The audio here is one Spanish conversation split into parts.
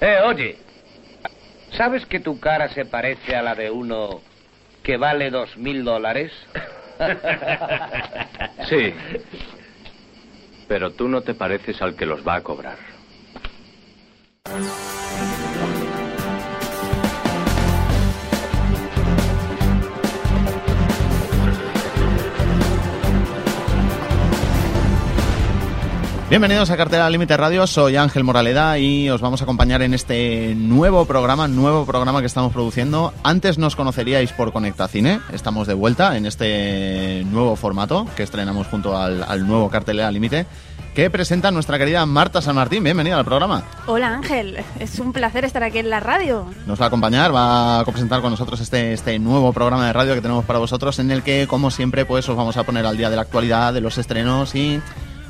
eh, oye, ¿sabes que tu cara se parece a la de uno que vale dos mil dólares? Sí. Pero tú no te pareces al que los va a cobrar. Bienvenidos a Cartera Límite Radio, soy Ángel Moraleda y os vamos a acompañar en este nuevo programa, nuevo programa que estamos produciendo. Antes nos conoceríais por Conecta Cine, estamos de vuelta en este nuevo formato que estrenamos junto al, nuevo Cartelera Límite que presenta nuestra querida Marta San Martín. Bienvenida al programa. Hola Ángel, es un placer estar aquí en la radio. Nos va a acompañar, va a presentar con nosotros este, este nuevo programa de radio que tenemos para vosotros en el que, como siempre, pues os vamos a poner al día de la actualidad, de los estrenos y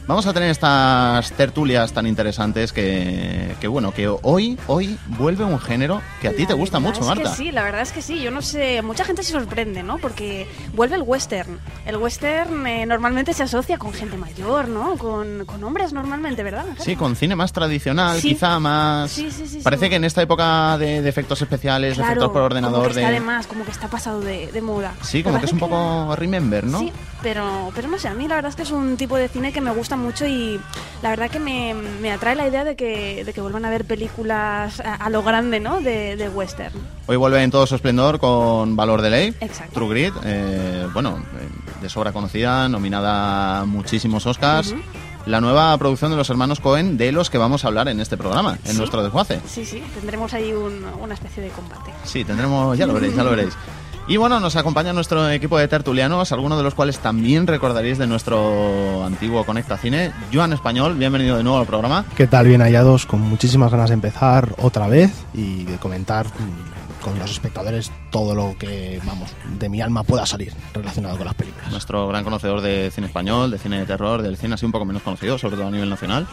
Vamos a tener estas tertulias tan interesantes que, que, bueno, que hoy, hoy vuelve un género que a ti te gusta mucho, es Marta. Que sí, la verdad es que sí. Yo no sé, mucha gente se sorprende, ¿no? Porque vuelve el western. El western eh, normalmente se asocia con gente mayor, ¿no? Con, con hombres normalmente, ¿verdad? Sí, con cine más tradicional, quizá más... Sí, sí, sí. Parece que en esta época de, efectos especiales, de efectos por ordenador... Como que está de... más, como que está pasado de, de moda. Sí, como que es un poco remember, ¿no? Sí, pero, pero no sé, a mí la verdad es que es un tipo de cine que me gusta mucho y la verdad que me, me atrae la idea de que, de que vuelvan a ver películas a, lo grande, ¿no? De, de, western. Hoy vuelve en todo su esplendor con Valor de Ley, Exacto. True Grit, eh, bueno, eh, de sobra conocida, nominada a muchísimos Oscars. La nueva producción de los hermanos Cohen, de los que vamos a hablar en este programa, en nuestro desguace. Sí, sí, tendremos ahí un, una especie de combate. Sí, tendremos, ya lo veréis, ya lo veréis. Y bueno, nos acompaña nuestro equipo de tertulianos, algunos de los cuales también recordaréis de nuestro antiguo Conecta Cine. Joan Español, bienvenido de nuevo al programa. ¿Qué tal? Bien hallados, con muchísimas ganas de empezar otra vez y de comentar con los espectadores todo lo que, vamos, de mi alma pueda salir relacionado con las películas. Nuestro gran conocedor de cine español, de cine de terror, del cine así un poco menos conocido, sobre todo a nivel nacional.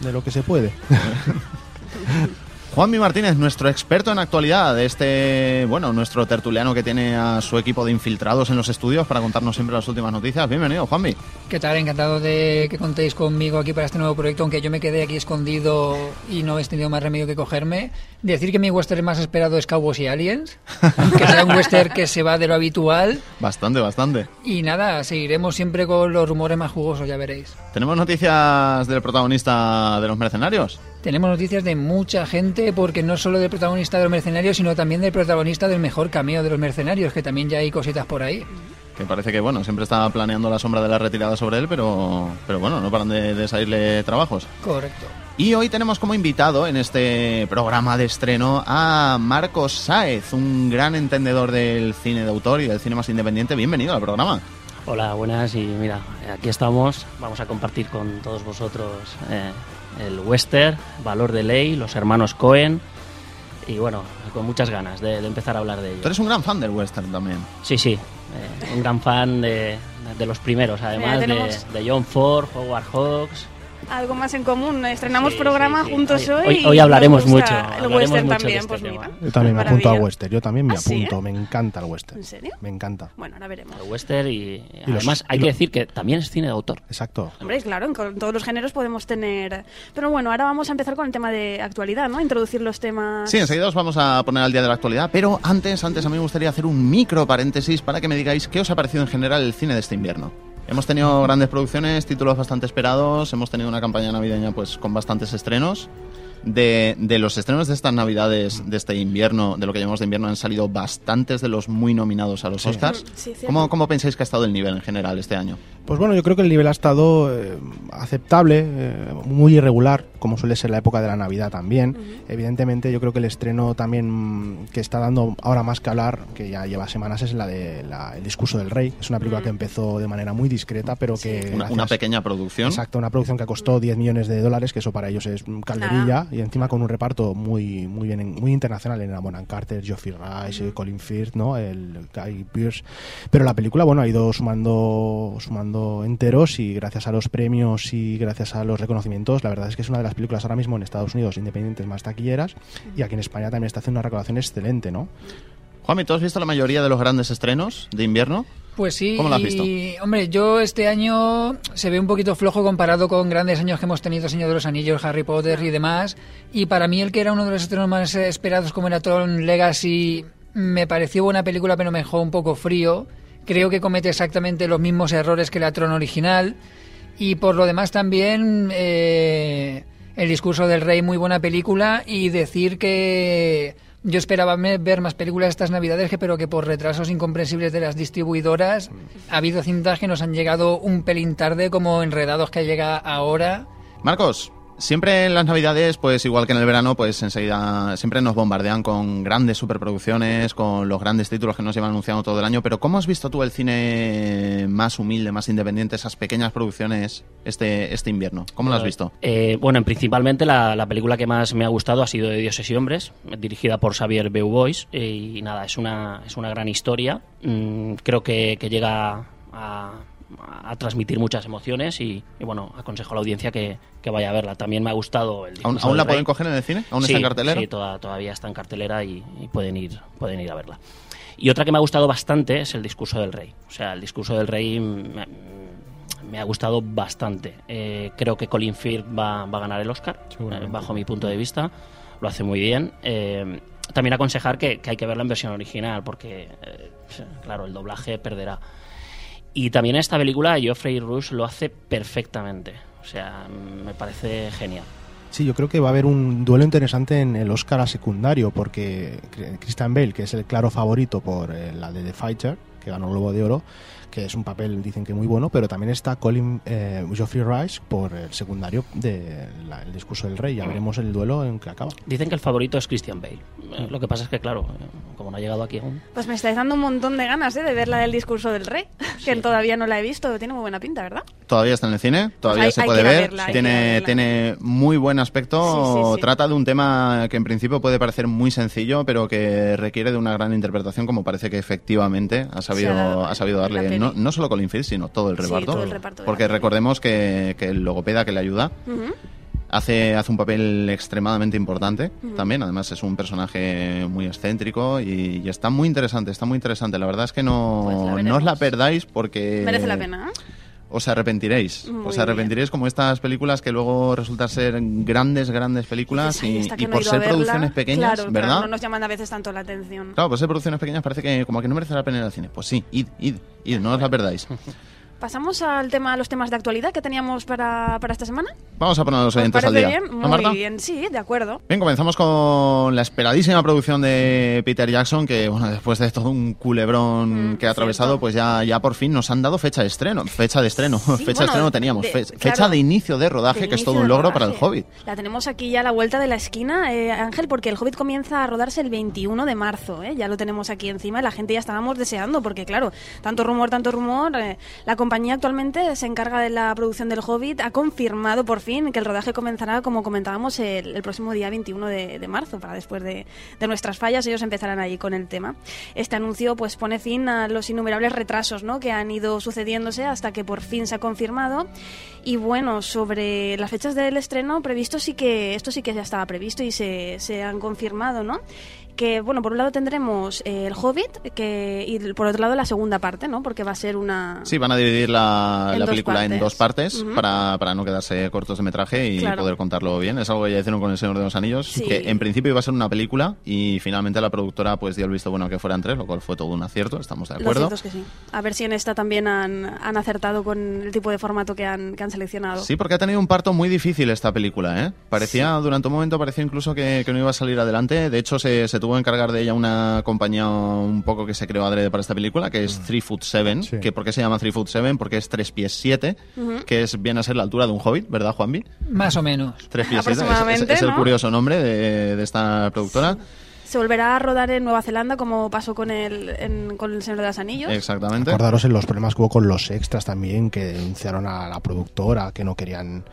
De lo que se puede. Juanmi Martínez, nuestro experto en actualidad, este, bueno, nuestro tertuliano que tiene a su equipo de infiltrados en los estudios para contarnos siempre las últimas noticias. Bienvenido, Juanmi. ¿Qué tal? Encantado de que contéis conmigo aquí para este nuevo proyecto, aunque yo me quedé aquí escondido y no he tenido más remedio que cogerme. Decir que mi western más esperado es Cowboys y Aliens, aunque sea un western que se va de lo habitual. Bastante, bastante. Y nada, seguiremos siempre con los rumores más jugosos, ya veréis. ¿Tenemos noticias del protagonista de los mercenarios? Tenemos noticias de mucha gente, porque no solo del protagonista de los mercenarios, sino también del protagonista del mejor cameo de los mercenarios, que también ya hay cositas por ahí. Que parece que, bueno, siempre está planeando la sombra de la retirada sobre él, pero, pero bueno, no paran de, de salirle trabajos. Correcto. Y hoy tenemos como invitado en este programa de estreno a Marcos Sáez, un gran entendedor del cine de autor y del cine más independiente. Bienvenido al programa. Hola, buenas y mira, aquí estamos. Vamos a compartir con todos vosotros eh, el western, Valor de Ley, los hermanos Cohen y bueno, con muchas ganas de, de, empezar a hablar de ello. Tú eres un gran fan del western también. Sí, sí, eh, un gran fan de, de, los primeros, además Mira, de, de, John Ford, Howard Hawks. Algo más en común, estrenamos sí, programa sí, sí. juntos hoy. Hoy, hoy hablaremos mucho. El hablaremos western mucho también, este pues tema. mira. Yo también me apunto a western, yo también me ¿Ah, sí, apunto, eh? me encanta el western. ¿En serio? Me encanta. Bueno, ahora veremos. El western y, los- además hay y que lo- decir que también es cine de autor. Exacto. Hombre, claro, en todos los géneros podemos tener... Pero bueno, ahora vamos a empezar con el tema de actualidad, ¿no? Introducir los temas... Sí, enseguida os vamos a poner al día de la actualidad, pero antes, antes a mí me gustaría hacer un micro paréntesis para que me digáis qué os ha parecido en general el cine de este invierno. Hemos tenido grandes producciones, títulos bastante esperados, hemos tenido una campaña navideña pues con bastantes estrenos. De, de los estrenos de estas navidades, de este invierno, de lo que llamamos de invierno, han salido bastantes de los muy nominados a los Oscars. Sí. ¿Cómo, ¿Cómo pensáis que ha estado el nivel en general este año? Pues bueno, yo creo que el nivel ha estado eh, aceptable, eh, muy irregular. Como suele ser la época de la Navidad también. Evidentemente, yo creo que el estreno también mm, que está dando ahora más que hablar, que ya lleva semanas, es la de la- El discurso del rey. Es una película que empezó de manera muy discreta, pero que... Una, gracias- una pequeña producción. Exacto, una producción que costó 10 millones de dólares, que eso para ellos es mm, calderilla, y encima con un reparto muy muy bien muy internacional en Bonham Carter, Geoffrey Rice, eh, Colin Firth, ¿no? el Guy Pearce. Pero la película, bueno, ha ido sumando sumando enteros y gracias a los premios y gracias a los reconocimientos, la verdad es que es una de las películas ahora mismo en Estados Unidos independientes más taquilleras y aquí en España también está haciendo una recaudación excelente, ¿no? Juanmi, ¿tú has visto la mayoría de los grandes estrenos de invierno? Pues sí, ¿Cómo lo has y, hombre, yo este año se ve un poquito flojo comparado con grandes años que hemos tenido, Señor de los Anillos, Harry Potter y demás. Y para mí el que era uno de los estrenos más esperados como era Tron Legacy me pareció buena película pero me dejó un poco frío. Creo que comete exactamente los mismos errores que la Tron original. Y por lo demás también eh, El discurso del rey, muy buena película. Y decir que yo esperaba ver más películas estas navidades, pero que por retrasos incomprensibles de las distribuidoras ha habido cintas que nos han llegado un pelín tarde, como Enredados que llega ahora. Marcos, siempre en las navidades, pues igual que en el verano, pues enseguida siempre nos bombardean con grandes superproducciones, con los grandes títulos que nos llevan anunciando todo el año. Pero ¿cómo has visto tú el cine más humilde, más independiente, esas pequeñas producciones este, este invierno? ¿Cómo lo has visto? Eh, bueno, principalmente la, la película que más me ha gustado ha sido de Dioses y Hombres, dirigida por Xavier Beaubois. eh, y nada, es una, es una gran historia. Mm, creo que, que llega a, a transmitir muchas emociones y, y, bueno, aconsejo a la audiencia que, que vaya a verla. También me ha gustado el ¿Aún, aún la rey. pueden coger en el cine? ¿Aún Sí, está en cartelera? Sí, toda- todavía está en cartelera y, y pueden ir pueden ir a verla. Y otra que me ha gustado bastante es el discurso del rey. O sea, el discurso del rey me, me ha gustado bastante. Eh, creo que Colin Firth va, va a ganar el Oscar, eh, bajo mi punto de vista. Lo hace muy bien. Eh, también aconsejar que, que hay que verla en versión original, porque, eh, claro, el doblaje perderá. Y también esta película Geoffrey Rush lo hace perfectamente. O sea, me parece genial. Sí, yo creo que va a haber un duelo interesante en el Oscar a secundario, porque Christian Bale, que es el claro favorito por eh, la de The Fighter, que ganó el Globo de Oro, que es un papel, dicen que muy bueno, pero también está Colin eh, Geoffrey Rice por el secundario del discurso del rey. Ya veremos el duelo en que acaba. Dicen que el favorito es Christian Bale. Eh, Lo que pasa es que, claro, eh, como no ha llegado aquí aún. Pues me estáis dando un montón de ganas ¿eh? de ver la del discurso del rey, que todavía no la he visto. Tiene muy buena pinta, ¿verdad? Todavía está en el cine, todavía hay- se puede ver. verla, tiene, tiene muy buen aspecto. Sí, sí, sí. Trata de un tema que en principio puede parecer muy sencillo, pero que requiere de una gran interpretación, como parece que efectivamente ha sabido, dado ha sabido darle peli. no, no solo Colin Firth, sino todo el reparto. todo el reparto porque recordemos que, que el logopeda que le ayuda hace, hace un papel extremadamente importante también. Además, es un personaje muy excéntrico y, y está muy interesante. Está muy interesante. La verdad es que no, Pues no os la perdáis porque. Merece la pena, ¿eh? Os arrepentiréis. Muy os arrepentiréis como estas películas que luego resultan ser grandes, grandes películas y, no por ser producciones pequeñas, claro, ¿verdad? claro, no nos llaman a veces tanto la atención. Claro, por ser producciones pequeñas parece que como que no merece la pena ir al cine. Pues sí, id, id, id, no os la perdáis. Pasamos al tema, a los temas de actualidad que teníamos para, para esta semana. Vamos a poner los ¿Os oyentes al día. bien? ¿No, Marta? Muy bien, sí, de acuerdo. Bien, comenzamos con la esperadísima producción de Peter Jackson, que bueno, después de todo un culebrón Mm, que ha atravesado, cierto. pues ya, ya por fin nos han dado techa de estreno. Fecha de estreno. fecha de estreno teníamos. de- Fe- claro, fecha de inicio de rodaje, de que es todo un logro para el. Hobbit. La tenemos aquí ya a la vuelta de la esquina, eh, Ángel, porque el Hobbit comienza a rodarse el 21 de marzo. ¿eh? Ya lo tenemos aquí encima y la gente ya estábamos deseando, porque claro, tanto rumor, tanto rumor. eh, la compañía actualmente se encarga de la producción del Hobbit, ha confirmado por fin que el rodaje comenzará, como comentábamos, el, próximo día 21 de, marzo, para después de, nuestras fallas, ellos empezarán ahí con el tema. Este anuncio pues pone fin a los innumerables retrasos que han ido sucediéndose hasta que por fin se ha confirmado. Y bueno, sobre las fechas del estreno previsto sí que esto sí que ya estaba previsto y se, se han confirmado, ¿no? Que bueno, por un lado tendremos eh, el Hobbit que y por otro lado la segunda parte, ¿no? Porque va a ser una Sí, van a dividir la, película en dos partes para, para no quedarse cortos de metraje y Claro. poder contarlo bien. Es algo que ya hicieron con El Señor de los Anillos, Sí. que en principio iba a ser una película y finalmente la productora pues dio el visto bueno a que fueran tres, lo cual fue todo un acierto, estamos de acuerdo. cierto es que sí. A ver si en esta también han, han acertado con el tipo de formato que han, que han seleccionado. Sí, porque ha tenido un parto muy difícil esta película, ¿eh? Parecía, durante un momento parecía incluso que, que no iba a salir adelante. De hecho, se, se tuvo tuvo que encargar de ella una compañía un poco que se creó adrede para esta película, que es Three Foot Seven. Sí. Que ¿Por qué se llama Three Foot Seven? Porque es tres pies siete, que es viene a ser la altura de un hobbit, ¿verdad, Juanvi? Más o menos. Tres pies siete. Es, es- es el ¿no? curioso nombre de, de esta productora. Se volverá a rodar en Nueva Zelanda como pasó con el, en- con el Señor de los Anillos. Exactamente. Acordaros en los problemas que hubo con los extras también, que denunciaron a la productora, que no querían,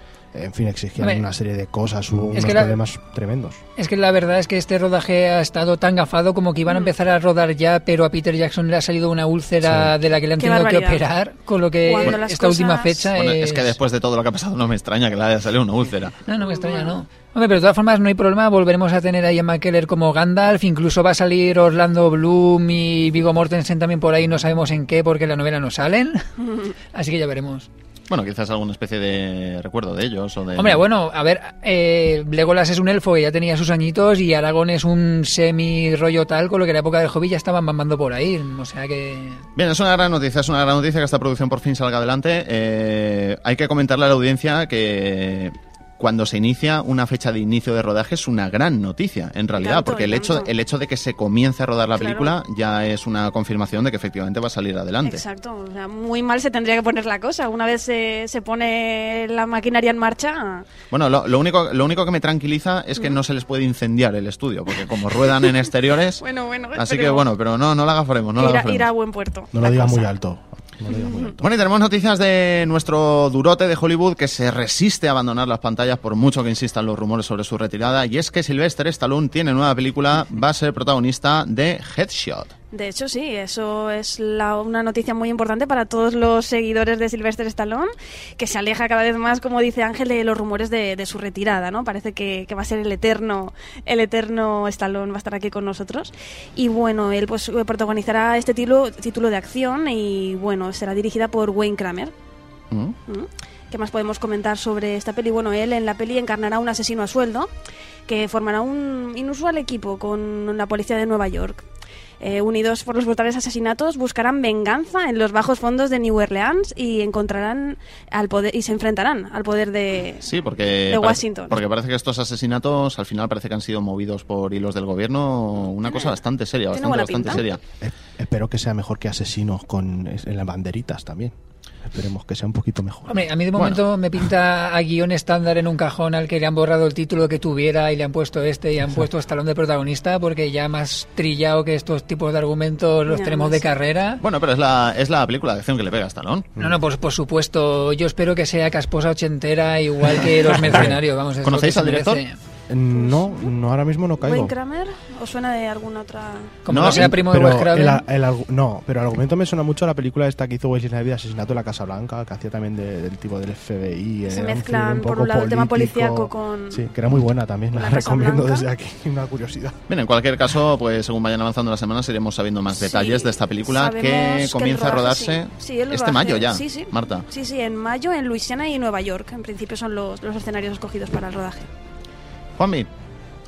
en fin, exigían Hombre, una serie de cosas, hubo unos la- problemas tremendos. Es que la verdad es que este rodaje ha estado tan gafado como que iban Mm. a empezar a rodar ya, pero a Peter Jackson le ha salido una úlcera de la que le han Qué tenido que operar, con lo que Cuando esta última fecha Bueno, es... es que después de todo lo que ha pasado no me extraña que le haya salido una úlcera. No, no me extraña, no. Hombre, pero de todas formas no hay problema, volveremos a tener ahí a McKellar como Gandalf, incluso va a salir Orlando Bloom y Viggo Mortensen también por ahí, no sabemos en qué porque en la novela no salen, así que ya veremos. Bueno, quizás alguna especie de recuerdo de ellos o de... Hombre, bueno, a ver, eh, Legolas es un elfo que ya tenía sus añitos y Aragón es un semi rollo tal, con lo que en la época del Hobbit ya estaban mamando por ahí, o sea que... Bien, es una gran noticia, es una gran noticia que esta producción por fin salga adelante. Eh, hay que comentarle a la audiencia que cuando se inicia una fecha de inicio de rodaje es una gran noticia, en realidad, Tanto porque el hecho, el hecho de que se comience a rodar la Claro. película ya es una confirmación de que efectivamente va a salir adelante. Exacto, o sea, muy mal se tendría que poner la cosa. Una vez se, se pone la maquinaria en marcha, Bueno, lo, lo único, lo único que me tranquiliza es que no se les puede incendiar el estudio, porque como ruedan en exteriores... bueno, bueno, Así que bueno, pero no, no la agafaremos, no la irá, agafaremos. irá a buen puerto. No lo digas muy alto. Bueno, y tenemos noticias de nuestro durote de Hollywood que se resiste a abandonar las pantallas por mucho que insistan los rumores sobre su retirada. Y es que Sylvester Stallone tiene nueva película, va a ser protagonista de Headshot. De hecho, sí, eso es la- una noticia muy importante para todos los seguidores de Sylvester Stallone, que se aleja cada vez más, como dice Ángel, de los rumores de, de su retirada, ¿no? Parece que, que va a ser el eterno, el eterno Stallone, va a estar aquí con nosotros. Y bueno, él pues protagonizará este título, título de acción y bueno, será dirigida por Wayne Kramer. ¿Mm? ¿Mm? ¿Qué más podemos comentar sobre esta peli? Bueno, él en la peli encarnará a un asesino a sueldo que formará un inusual equipo con la policía de Nueva York. Eh, unidos por los brutales asesinatos, buscarán venganza en los bajos fondos de New Orleans y encontrarán al poder y se enfrentarán al poder de, Sí, porque, de parece- Washington. porque parece que estos asesinatos al final parece que han sido movidos por hilos del gobierno. Una cosa bastante seria, bastante, bastante seria. Eh, espero que sea mejor que asesinos con, en las banderitas también. Esperemos que sea un poquito mejor. Hombre, a mí de Bueno. momento me pinta a guion estándar en un cajón al que le han borrado el título que tuviera y le han puesto este y han puesto Estalón de protagonista porque ya más trillado que estos tipos de argumentos los Ya, tenemos no de sé. carrera. Bueno, pero es la, es la película de acción que le pega a Stallone. No, no, pues por supuesto. Yo espero que sea casposa ochentera igual que los mercenarios. Vamos, ¿Conocéis al director? merece. Eh, No, no, ahora mismo no caigo. Wayne Kramer ¿os suena de alguna otra? Como No, sea primo de Pero Wes Craven. el, el no, pero el argumento me suena mucho a la película esta que hizo Wesley Snipes de Asesinato en la Casa Blanca, que hacía también de- del tipo del FBI. Se un mezclan, thriller por poco un lado, el tema político. policíaco con- Sí, que era muy buena también, la, la recomiendo Blanca. desde aquí, una curiosidad. Bien, en cualquier caso, pues según vayan avanzando las semanas iremos sabiendo más Sí, detalles de esta película que comienza a rodaje, rodarse sí. Sí, este rodaje, mayo ya, sí, sí. Marta. Sí, sí, en mayo en Luisiana y Nueva York. En principio son los, los escenarios escogidos para el rodaje. Juanmi,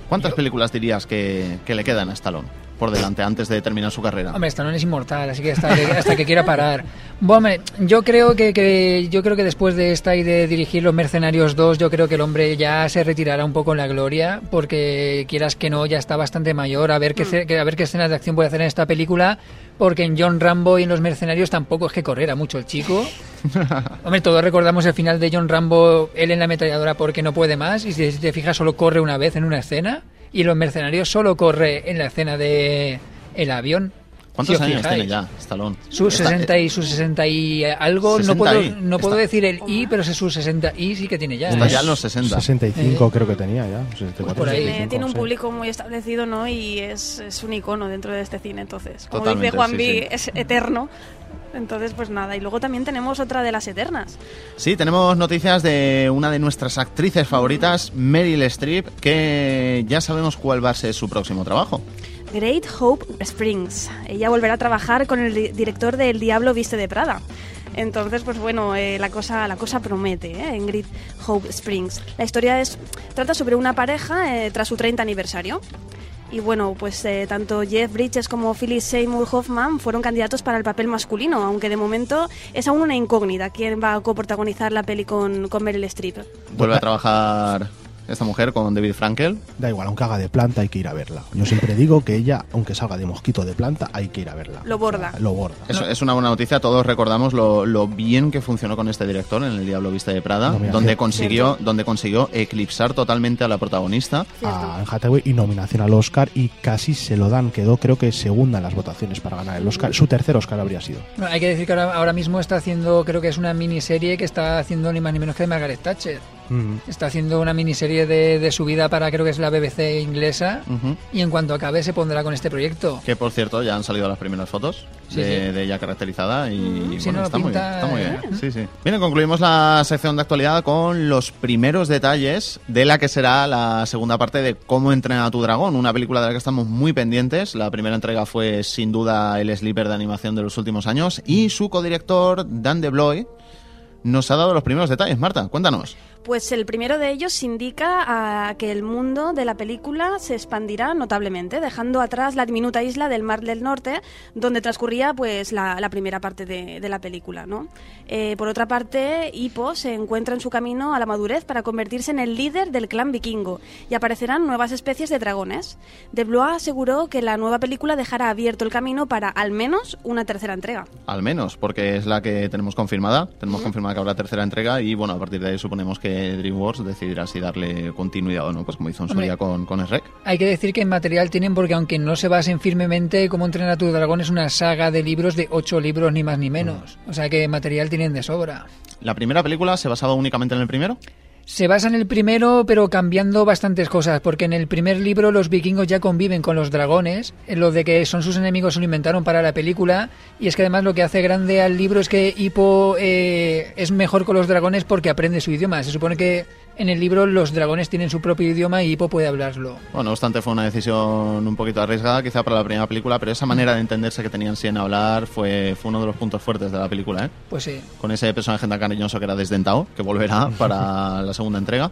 ¿cuántas películas dirías que, que le quedan a Stallone por delante antes de terminar su carrera? Hombre, Stallone es inmortal, así que hasta que, hasta que quiera parar. Bueno, yo creo que, que- yo creo que después de esta y de dirigir Los Mercenarios 2, yo creo que el hombre ya se retirará un poco en la gloria, porque quieras que no, ya está bastante mayor, a ver qué, que- a ver qué escenas de acción puede hacer en esta película, porque en John Rambo y en Los Mercenarios tampoco es que corriera mucho el chico. Hombre, todos recordamos el final de John Rambo, él en la ametralladora porque no puede más, y si te fijas solo corre una vez en una escena, y Los Mercenarios solo corre en la escena de el avión. ¿Cuántos Si os años fijáis. tiene ya Stallone? Sus Está- 60 y sus 60 y algo, 60 no puedo, y. no puedo Está- decir el I, pero es sus 60 y sí que tiene ya. Está ¿eh? ya en los 60. 65 creo que tenía ya. 64, por ahí. Tiene, 65, tiene un sí. público muy establecido, ¿no? Y es, es un icono dentro de este cine, entonces. Como Totalmente, dice Juan sí, B, sí. es eterno. Entonces, pues nada. Y luego también tenemos otra de las eternas. Sí, tenemos noticias de una de nuestras actrices favoritas, Meryl Streep, que ya sabemos cuál va a ser su próximo trabajo. Great Hope Springs. Ella volverá a trabajar con el di- director de Diablo Viste de Prada. Entonces, pues bueno, eh, la, cosa, la cosa promete ¿eh? en Great Hope Springs. La historia es trata sobre una pareja eh, tras su 30 aniversario. Y bueno, pues eh, tanto Jeff Bridges como Phyllis Seymour Hoffman fueron candidatos para el papel masculino, aunque de momento es aún una incógnita quién va a coprotagonizar la peli con, con Meryl Streep. Vuelve a trabajar esta mujer con David Frankel. Da igual, aunque haga de planta hay que ir a verla. Yo siempre digo que ella, aunque salga de mosquito de planta, hay que ir a verla. Lo borda. O sea, lo borda. Eso es una buena noticia. Todos recordamos lo, lo bien que funcionó con este director en El Diablo Viste de Prada, Nominación. donde consiguió, donde consiguió eclipsar totalmente a la protagonista. a Hathaway y nominación al Oscar y casi se lo dan. Quedó creo que segunda en las votaciones para ganar el Oscar. Su tercer Oscar habría sido. Bueno, hay que decir que ahora, ahora mismo está haciendo, creo que es una miniserie que está haciendo ni más ni menos que de Margaret Thatcher. Mm. Está haciendo una miniserie de, de su vida para creo que es la BBC inglesa y en cuanto acabe se pondrá con este proyecto. Que por cierto ya han salido las primeras fotos Sí, de, sí. de ella caracterizada y Sí, bueno, no, está, muy bien, está muy ¿eh? bien. Sí, sí. Bien, concluimos la sección de actualidad con los primeros detalles de la que será la segunda parte de Cómo entrena a tu dragón, una película de la que estamos muy pendientes. La primera entrega fue sin duda el sleeper de animación de los últimos años y su codirector Dan DeBloy nos ha dado los primeros detalles. Marta, cuéntanos. Pues el primero de ellos indica a que el mundo de la película se expandirá notablemente, dejando atrás la diminuta isla del Mar del Norte, donde transcurría pues la, la primera parte de, de la película. ¿no? Eh, por otra parte, Hippo se encuentra en su camino a la madurez para convertirse en el líder del clan vikingo y aparecerán nuevas especies de dragones. De Blois aseguró que la nueva película dejará abierto el camino para al menos una tercera entrega. Al menos, porque es la que tenemos confirmada. Tenemos confirmada que habrá tercera entrega y bueno, a partir de ahí suponemos que DreamWorks decidirá si darle continuidad o no, pues como hizo en su día con, con. Hay que decir que en material tienen porque aunque no se basen firmemente como entrenar a tu dragón es una saga de libros de ocho libros ni más ni menos. O sea que material tienen de sobra. La primera película se basaba únicamente en el primero. Se basa en el primero, pero cambiando bastantes cosas, porque en el primer libro los vikingos ya conviven con los dragones, en lo de que son sus enemigos se lo inventaron para la película, y es que además lo que hace grande al libro es que Hippo eh, es mejor con los dragones porque aprende su idioma. Se supone que en el libro los dragones tienen su propio idioma y Hippo puede hablarlo. Bueno, no obstante, fue una decisión un poquito arriesgada, quizá para la primera película, pero esa manera de entenderse que tenían sin hablar fue, fue uno de los puntos fuertes de la película, ¿eh? Pues sí. Con ese personaje tan cariñoso que era desdentado, que volverá para la segunda entrega.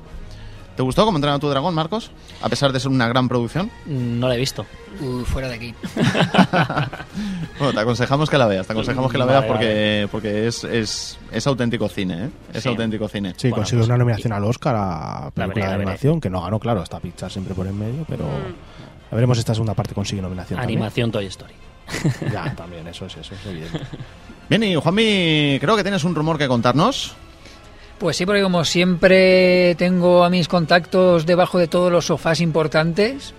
¿Te gustó cómo entrenar a tu dragón, Marcos? A pesar de ser una gran producción. No la he visto. Uh, fuera de aquí. Bueno, te aconsejamos que la veas, te aconsejamos que la veas Vale, porque, porque es, es, es auténtico cine, ¿eh? Es Sí. auténtico cine. Sí, Bueno, consiguió pues, una nominación al Oscar a película veré, de animación, que no ganó, claro, está Pixar siempre por en medio, pero Mm. a veremos esta segunda parte consigue nominación. también. Animación Toy Story. Ya, también, eso es, eso es evidente. Bien, y Juanmi, creo que tienes un rumor que contarnos. Pues sí, porque como siempre tengo a mis contactos debajo de todos los sofás importantes.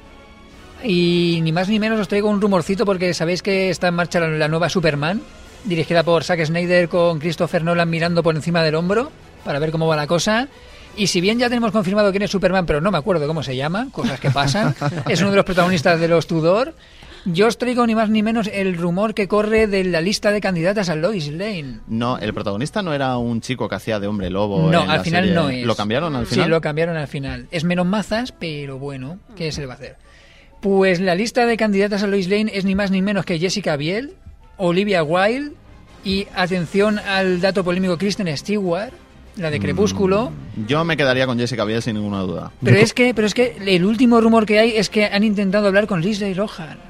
Y ni más ni menos os traigo un rumorcito porque sabéis que está en marcha la, la nueva Superman, dirigida por Zack Snyder con Christopher Nolan mirando por encima del hombro para ver cómo va la cosa. Y si bien ya tenemos confirmado quién es Superman, pero no me acuerdo cómo se llama, cosas que pasan, es uno de los protagonistas de los Tudor. Yo os traigo ni más ni menos el rumor que corre de la lista de candidatas a Lois Lane. No, el protagonista no era un chico que hacía de hombre lobo. No, en al la final serie. no es. ¿Lo cambiaron al final? Sí, lo cambiaron al final. Es menos mazas, pero bueno, ¿qué se le va a hacer? Pues la lista de candidatas a Lois Lane es ni más ni menos que Jessica Biel, Olivia Wilde y, atención al dato polémico, Kristen Stewart, la Mm. de Crepúsculo. Yo me quedaría con Jessica Biel sin ninguna duda. Pero es que, pero es que el último rumor que hay es que han intentado hablar con Lindsay Lohan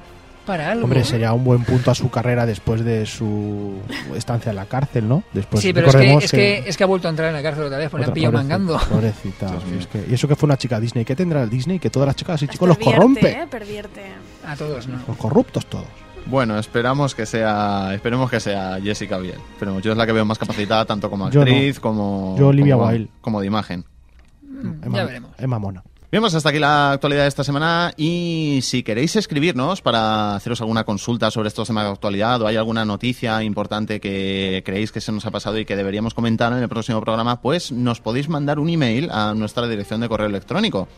para algo. Hombre, sería un buen punto a su carrera después de su estancia en la cárcel, ¿no? Después sí, pero es que, es, que, es que ha vuelto a entrar en la cárcel otra vez, porque le han pillado pobrecita, mangando. Pobrecita. Es que- y eso que fue una chica Disney. ¿Qué tendrá el Disney? Que todas las chicas y chicos los corrompe. ¿eh? Pervierte. A todos, ¿no? Los corruptos todos. Bueno, esperamos que sea, esperemos que sea Jessica Biel. Pero yo es la que veo más capacitada tanto como Yo no. actriz como Yo Olivia como, Wilde. como de imagen. Mm, Ya veremos. Emma Mona. Bien, pues hasta aquí la actualidad de esta semana y si queréis escribirnos para haceros alguna consulta sobre estos temas de actualidad o hay alguna noticia importante que creéis que se nos ha pasado y que deberíamos comentar en el próximo programa, pues nos podéis mandar un email a nuestra dirección de correo electrónico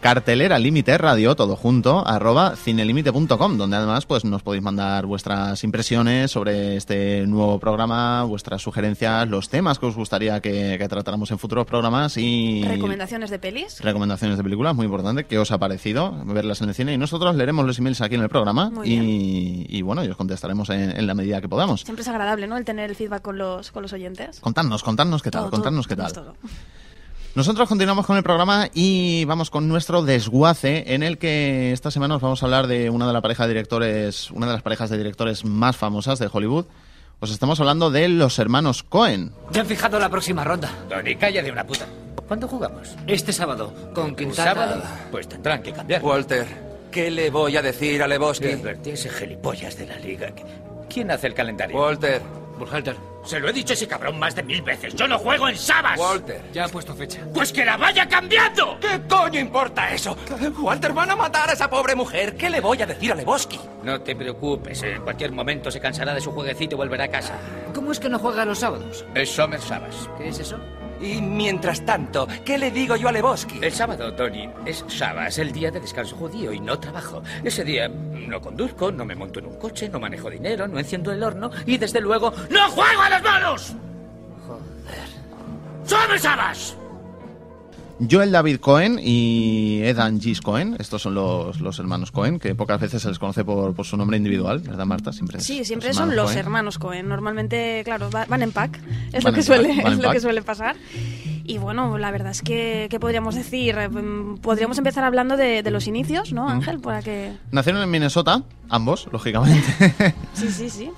cartelera límite radio todo junto arroba cinelimite.com donde además pues nos podéis mandar vuestras impresiones sobre este nuevo programa vuestras sugerencias los temas que os gustaría que, que tratáramos en futuros programas y Recomendaciones de pelis. recomendaciones de películas, muy importante, qué os ha parecido verlas en el cine y nosotros leeremos los emails aquí en el programa y, y bueno, y os contestaremos en, en la medida que podamos. Siempre es agradable, ¿no? El tener el feedback con los, con los oyentes. Contadnos, contadnos qué tal, Todo, contadnos todo, qué tal. todo. Nosotros continuamos con el programa y vamos con nuestro desguace en el que esta semana os vamos a hablar de una de las parejas de directores, una de las parejas de directores más famosas de Hollywood, Os estamos hablando de los hermanos Cohen. Ya han fijado la próxima ronda. Tony, calla de una puta. ¿Cuándo jugamos? Este sábado, con ¿Un Quintana. sábado? Pues tendrán que cambiar. Walter, ¿qué le voy a decir a Lebowski? Liberty, ese gilipollas de la liga. ¿Quién hace el calendario? Walter, Burhalter. Se lo he dicho a ese cabrón más de mil veces. Yo no juego en Sabas. Walter. Ya ha puesto fecha. Pues que la vaya cambiando. ¿Qué coño importa eso? Walter, van a matar a esa pobre mujer. ¿Qué le voy a decir a Lebowski? No te preocupes. En cualquier momento se cansará de su jueguecito y volverá a casa. ¿Cómo es que no juega los sábados? Es Summer Sabas. ¿Qué es eso? Y mientras tanto, ¿qué le digo yo a Lebowski? El sábado, Tony, es Sabas, el día de descanso judío y no trabajo. Ese día no conduzco, no me monto en un coche, no manejo dinero, no enciendo el horno y desde luego ¡no juego a los manos! Joder. ¡Summer Sabas! Joel David Cohen y Edan Gis Cohen, estos son los, los hermanos Cohen, que pocas veces se les conoce por, por su nombre individual, ¿verdad Marta? Siempre Sí, siempre los son los Coen. hermanos Cohen. Normalmente, claro, va- van en pack. Es Van lo que suele, pack, es lo que suele pasar. Y bueno, la verdad es que, ¿qué podríamos decir? Eh, mm, Podríamos empezar hablando de, de los inicios, ¿no, Ángel? Para que... Nacieron en Minnesota, ambos, lógicamente. Sí, sí, sí.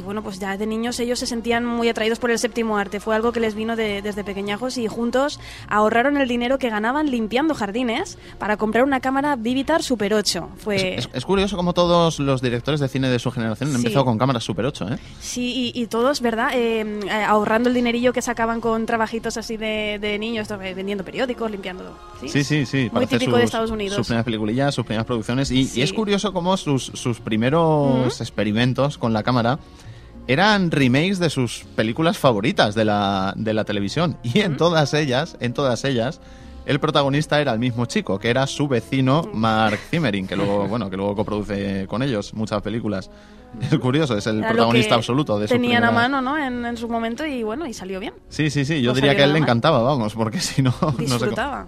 Y bueno, pues ya de niños ellos se sentían muy atraídos por el séptimo arte. Fue algo que les vino de- desde pequeñajos y juntos ahorraron el dinero que ganaban limpiando jardines para comprar una cámara Vivitar Super 8. Fue... es, es curioso como todos los directores de cine de su generación han Sí. empezado con cámaras Super 8, ¿eh? Sí, y, y todos, ¿verdad? Eh, eh, ahorrando el dinerillo que sacaban con trabajitos así de, de niños, eh, vendiendo periódicos, limpiando. Sí, Sí, sí, sí. Muy para típico de Estados Unidos. Sus primeras peliculillas, sus primeras producciones. Y, Sí. y es curioso cómo sus, sus primeros experimentos con la cámara eran remakes de sus películas favoritas de la, de la televisión. Y en todas ellas, en todas ellas, el protagonista era el mismo chico, que era su vecino Mark Zimmering, que luego, bueno, que luego coproduce con ellos muchas películas. Es curioso, es el Era que absoluto de Tenían a primeras- mano, ¿no? En, en su momento y bueno, y salió bien. Sí, sí, sí, yo diría que a él le encantaba, vamos, porque si no... no sé cómo- Disfrutaba.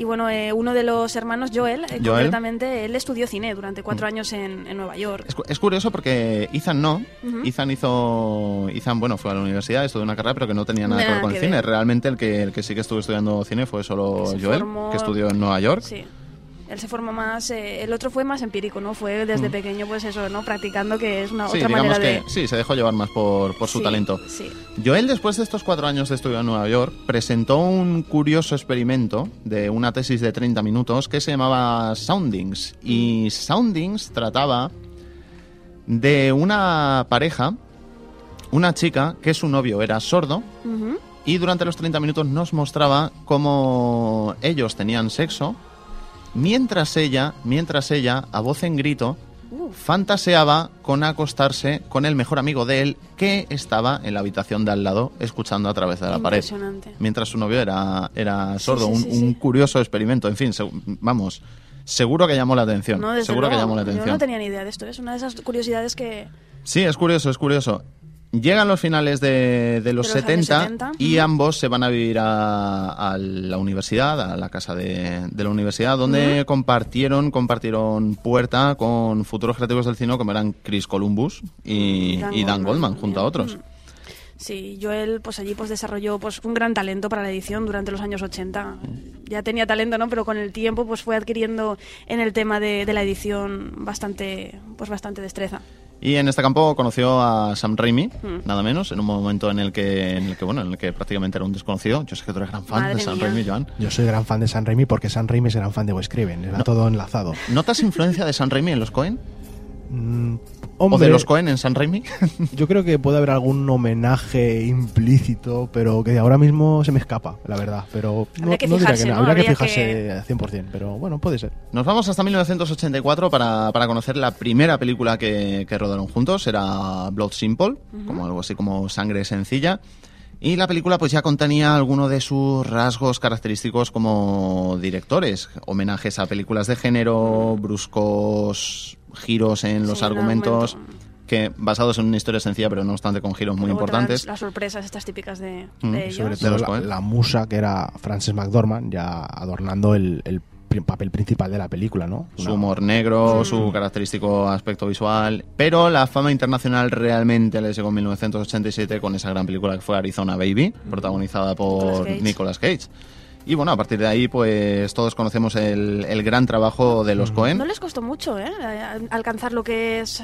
Y bueno, eh, uno de los hermanos, Joel, eh, Joel. concretamente, él estudió cine durante cuatro años en, en Nueva York. Es, cu- es curioso porque Ethan no. Ujú. Ethan hizo. Ethan, bueno, fue a la universidad, estudió una carrera, pero que no tenía nada, que ver con el cine. Realmente el que, el que sí que estuvo estudiando cine fue solo Se Joel, formó- que estudió en Nueva York. Sí. Él se forma más, eh, el otro fue más empírico, ¿no? Fue desde Mm. pequeño, pues eso, ¿no? Practicando, que es una Sí, otra digamos manera que de... sí, se dejó llevar más por, por su Sí, talento. Sí. Joel, después de estos cuatro años de estudio en Nueva York, presentó un curioso experimento de una tesis de 30 minutos que se llamaba Soundings. Y. Soundings trataba de una pareja, una chica que su novio era sordo y durante los 30 minutos nos mostraba cómo ellos tenían sexo mientras ella, mientras ella, a voz en grito, fantaseaba con acostarse con el mejor amigo de él que estaba en la habitación de al lado escuchando a través de la pared. Impresionante. Mientras su novio era, era sordo. sí, un, sí, un sí. curioso experimento. En fin, seg- vamos, seguro que llamó la atención. No, desde seguro que luego. llamó la Yo atención. no tenía ni idea de esto, es una de esas curiosidades que... Sí, es curioso, es curioso. Llegan los finales de, de los, De los años 70, 70, y ambos se van a vivir a, a la universidad, a la casa de, de la universidad, donde compartieron compartieron puerta con futuros creativos del cine como eran Chris Columbus y, Dan y Dan Goldman Goldman, junto a otros. Mm. Sí, Joel pues allí pues desarrolló pues un gran talento para la edición durante los años 80. Ya tenía talento, ¿no? Pero con el tiempo pues fue adquiriendo en el tema de, de la edición bastante pues bastante destreza. Y en este campo conoció a Sam Raimi, Mm. nada menos, en un momento en el que, en el que bueno, en el que prácticamente era un desconocido. Yo sé que tú eres gran fan Madre de Sam mía. Raimi, Joan. Yo soy gran fan de San Raimi porque San Raimi es gran fan de Wes Craven. Era todo enlazado. ¿Notas influencia de Sam Raimi en los Cohen? Mm, ¿O hombre, de los Cohen en Sam Raimi? Yo creo que puede haber algún homenaje implícito, pero que ahora mismo se me escapa, la verdad. Pero no, Habría que no diría fijarse, que no. ¿no? Habría que fijarse que- al 100%, pero bueno, puede ser. Nos vamos hasta 1984 para, para conocer la primera película que, que rodaron juntos. Era Blood Simple, como algo así como Sangre Sencilla. Y la película pues ya contenía algunos de sus rasgos característicos como directores. Homenajes a películas de género, bruscos giros en los Sí, argumentos, argumento. que basados en una historia sencilla, pero no obstante con giros muy Luego importantes. Las sorpresas estas típicas de, Mm, de ellos. Sobre De todo los la, musa que era Frances McDormand, ya adornando el, papel principal de la película, ¿no? su humor negro, su característico aspecto visual, pero la fama internacional realmente les llegó en 1987 con esa gran película que fue Arizona Baby, protagonizada por Nicolas Cage. Nicolas Cage. y bueno, a partir de ahí, pues todos conocemos el, el gran trabajo de los Cohen. No les costó mucho, ¿eh? Alcanzar lo que es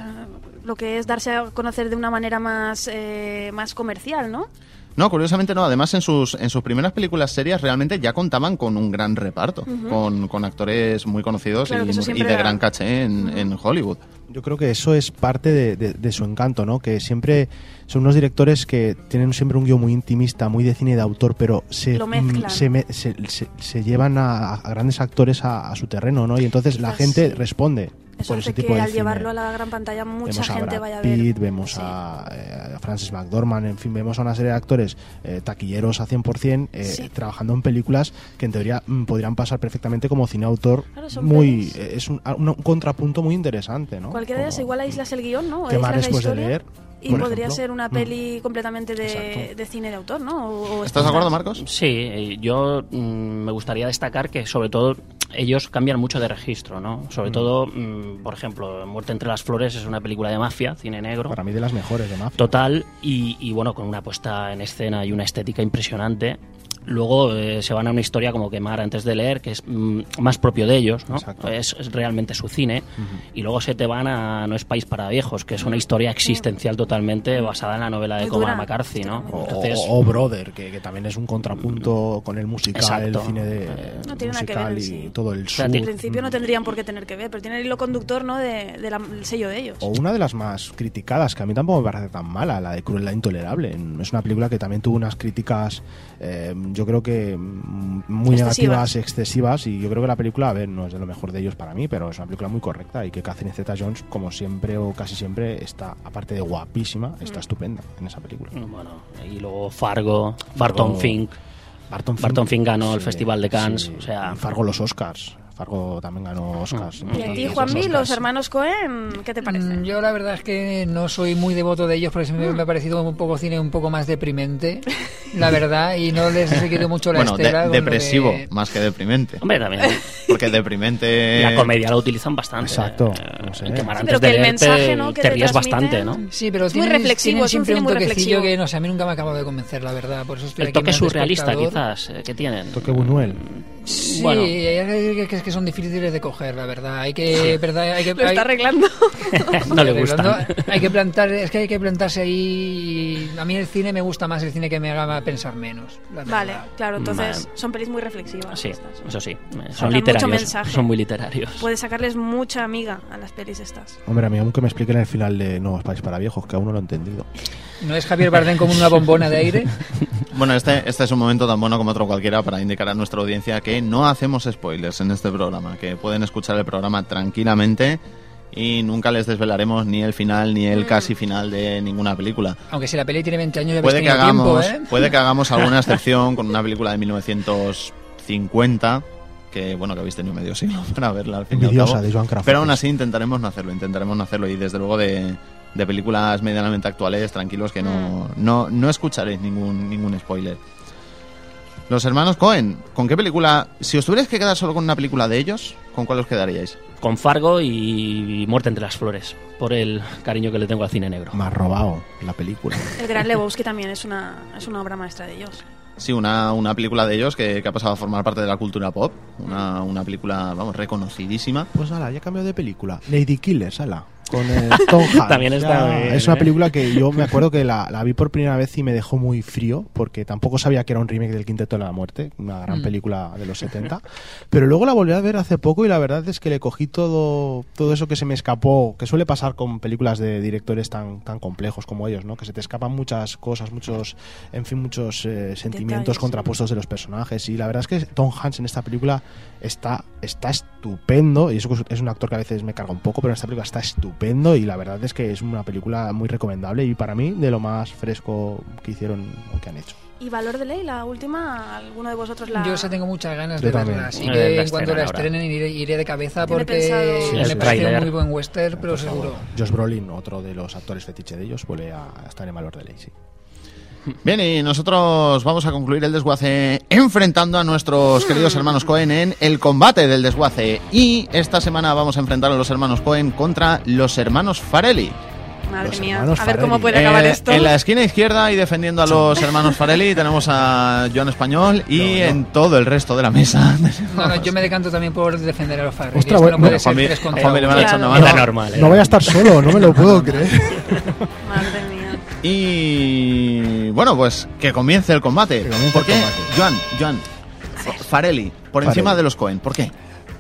lo que es darse a conocer de una manera más eh, más comercial, ¿no? No, curiosamente no. Además, en sus, en sus primeras películas serias realmente ya contaban con un gran reparto, con, con actores muy conocidos Claro, y, de gran caché en, en Hollywood. Yo creo que eso es parte de, de- de su encanto, ¿no? Que siempre son unos directores que tienen siempre un guion muy intimista, muy de cine de autor, pero se, mm, se, me- se- se- se llevan a, a grandes actores a, a su terreno, ¿no? Y entonces la gente responde Eso por ese tipo que de al cine. llevarlo a la gran pantalla mucha vemos a gente Brad vaya a ver. Pitt, vemos a, eh, a Francis McDormand, en fin, vemos a una serie de actores eh, taquilleros a 100% eh, Sí. trabajando en películas que en teoría mm, podrían pasar perfectamente como cine autor. Claro, muy eh, Es un, un contrapunto muy interesante, ¿no? Cualquiera de ellas igual aíslas el guion, ¿no? Aíslas la después de leer, Y por podría ejemplo. ser una Mm. peli completamente de, de cine de autor, ¿no? O- o ¿Estás de acuerdo. Marcos? Sí, eh, yo mm, me gustaría destacar que sobre todo ellos cambian mucho de registro, ¿no? Sobre Mm. todo, mm, por ejemplo, Muerte entre las flores es una película de mafia, cine negro. Para mí de las mejores de Mafia. Total, y, y bueno, con una puesta en escena y una estética impresionante. Luego eh, se van a una historia como Quemar antes de leer, que es mm, más propio de ellos, ¿no? Es, es realmente su cine. Y luego se te van a No es país para viejos, que es una historia existencial totalmente basada en la novela de dura, McCarthy, ¿no? O, Entonces, o Brother, que, que también es un contrapunto con el musical, Exacto. el cine de No tiene nada que ver musical en y sí. todo el En sur. principio no tendrían por qué tener que ver, pero tiene el hilo conductor, ¿no? De- de la- sello de ellos. O una de las más criticadas, que a mí tampoco me parece tan mala, la de Crueldad Intolerable. Es una película que también tuvo unas críticas, eh, yo creo que mm, muy Excesivas. negativas, excesivas, y yo creo que la película, a ver, no es de lo mejor de ellos para mí, pero es una película muy correcta y que Catherine Zeta-Jones, como siempre o casi siempre, está, aparte de guapísima, está Mm. estupenda en esa película. Bueno, y luego Fargo, Barton Fink. Barton Fink, ganó el Festival de Cannes. sí. O sea, Fargo los Oscars. Fargo también ganó Oscars. Y a ti, Juanmi, los hermanos Cohen, ¿qué te parece? Mm, Yo la verdad es que no soy muy devoto de ellos porque siempre me ha parecido un poco cine un poco más deprimente, la verdad, y no les he seguido mucho la Bueno, de- estela. lo depresivo, que- más que deprimente. Hombre, también. Porque deprimente... la comedia la utilizan bastante. Exacto. Eh, no sé. Quemar Sí, antes pero de que el mensaje, te, ¿no? que te transmiten- bastante, ¿no? Sí, pero Es muy tienen, reflexivo, tienen es un siempre cine un muy toquecillo reflexivo. que no sé, a mí nunca me ha acabado de convencer, la verdad. Por eso estoy El aquí toque de surrealista, quizás, eh, que tienen. Toque Buñuel. Sí, Bueno. hay que, que- que son difíciles de coger, la verdad. Hay que, verdad, hay que, Lo está arreglando. no le gustan. Hay que plantar, es que hay que plantarse ahí. A mí el cine me gusta más el cine que me haga pensar menos. la Vale, verdad. claro, entonces Vale. son pelis muy reflexivas. Sí, estas. eso sí. eh, Son mucho literarios. mensaje. Son muy literarios. Puedes sacarles mucha amiga a las pelis estas. Hombre, a mí aunque me expliquen el final de Nuevos Países para Viejos, que aún no lo he entendido. ¿No es Javier Bardem como una bombona de aire? Bueno, este, este es un momento tan bueno como otro cualquiera para indicar a nuestra audiencia que no hacemos spoilers en este programa, que pueden escuchar el programa tranquilamente y nunca les desvelaremos ni el final ni el casi final de ninguna película. Aunque si la peli tiene 20 años ya Puede que tiempo, hagamos, ¿eh? puede que hagamos alguna excepción con una película de 1950 que bueno que habéis tenido medio siglo para verla al fin y al Envidiosa, cabo. de Joan Crawford. Pero aún así intentaremos no hacerlo, intentaremos no hacerlo y desde luego de, de películas medianamente actuales, tranquilos que no, no, no escucharéis ningún, ningún spoiler. Los hermanos Cohen, ¿con qué película? Si os tuvierais que quedar solo con una película de ellos, ¿con cuál os quedaríais? Con Fargo y Muerte entre las flores. Por el cariño que le tengo al cine negro. Me ha robado la película. El Gran Lebowski también es una, es una obra maestra de ellos. Sí, una, una película de ellos que, que ha pasado a formar parte de la cultura pop. Una, una película, vamos, reconocidísima. Pues ala, ya cambio de película. Lady Killers, ala. Con eh, Tom Hanks. También está Ya, bien, Es una ¿eh? película que yo me acuerdo que la, la vi por primera vez y me dejó muy frío, porque tampoco sabía que era un remake del Quinteto de la Muerte, una gran Mm. película de los 70. Pero luego la volví a ver hace poco y la verdad es que le cogí todo, todo eso que se me escapó, que suele pasar con películas de directores tan, tan complejos como ellos, ¿no? Que se te escapan muchas cosas, muchos, en fin, muchos eh, sentimientos Detalles, contrapuestos de los personajes. Y la verdad es que Tom Hanks en esta película está, está estupendo. Y eso es un actor que a veces me carga un poco, pero en esta película está estupendo. Y la verdad es que es una película muy recomendable y para mí de lo más fresco que hicieron o que han hecho. ¿Y Valor de Ley, la última? ¿Alguno de vosotros la...? Yo esa tengo muchas ganas Yo de también. verla, así Eh, que la en cuanto la estrenen iré, iré de cabeza porque Sí, me parece muy buen western, pero seguro. Josh Brolin, otro de los actores fetiche de ellos, vuelve a estar en valor de ley, sí. Bien, y nosotros vamos a concluir el desguace enfrentando a nuestros queridos hermanos Cohen en el combate del desguace. Y esta semana vamos a enfrentar a los hermanos Cohen contra los hermanos Farelli. Madre Los mía, a ver cómo puede acabar Eh, esto. En la esquina izquierda y defendiendo a los hermanos Farelli tenemos a Joan Español y en todo el resto de la mesa. No, no, yo me decanto también por defender a los Farrelly. Ostras, no bueno, puede ser contra Juanmi le van a echar una mano. Normal. era No voy a estar solo, no me lo puedo creer. Madre mía. Y bueno, pues que comience el combate. Comience ¿Por el qué? combate. Joan, Joan, Farelli, por Farelli. encima de los Cohen. ¿Por qué?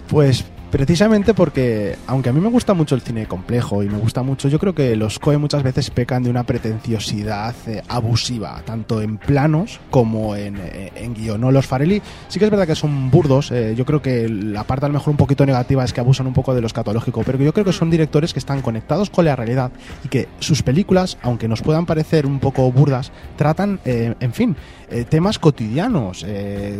Pues precisamente porque, aunque a mí me gusta mucho el cine complejo y me gusta mucho, yo creo que los Coen muchas veces pecan de una pretenciosidad eh, abusiva, tanto en planos como en, eh, en guion. ¿no? Los Farelli sí que es verdad que son burdos, eh, yo creo que la parte a lo mejor un poquito negativa es que abusan un poco de lo escatológico, pero yo creo que son directores que están conectados con la realidad y que sus películas, aunque nos puedan parecer un poco burdas, tratan, eh, en fin, temas cotidianos,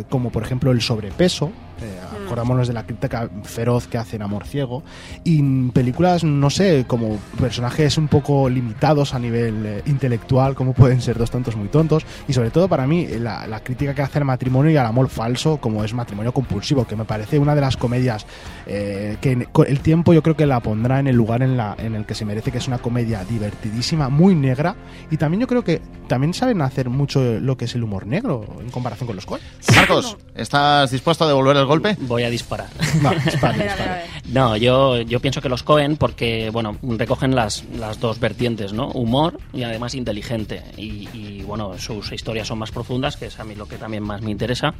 como por ejemplo el sobrepeso, eh, acordémonos de la crítica feroz que hacen Amor Ciego, y películas, no sé, como personajes un poco limitados a nivel eh, intelectual, como pueden ser Dos tontos muy tontos, y sobre todo para mí la, la crítica que hace al matrimonio y al amor falso, como es Matrimonio Compulsivo, que me parece una de las comedias eh, que en- el tiempo yo creo que la pondrá en el lugar en, la, en el que se merece, que es una comedia divertidísima, muy negra, y también yo creo que también saben hacer mucho lo que es el humor negro en comparación con los Coen. Marcos, ¿estás dispuesto a devolver el golpe? Voy a disparar. No, yo, yo pienso que los Cohen, porque, bueno, recogen las, las dos vertientes, ¿no? Humor y además inteligente. Y, y, bueno, sus historias son más profundas, que es a mí lo que también más me interesa.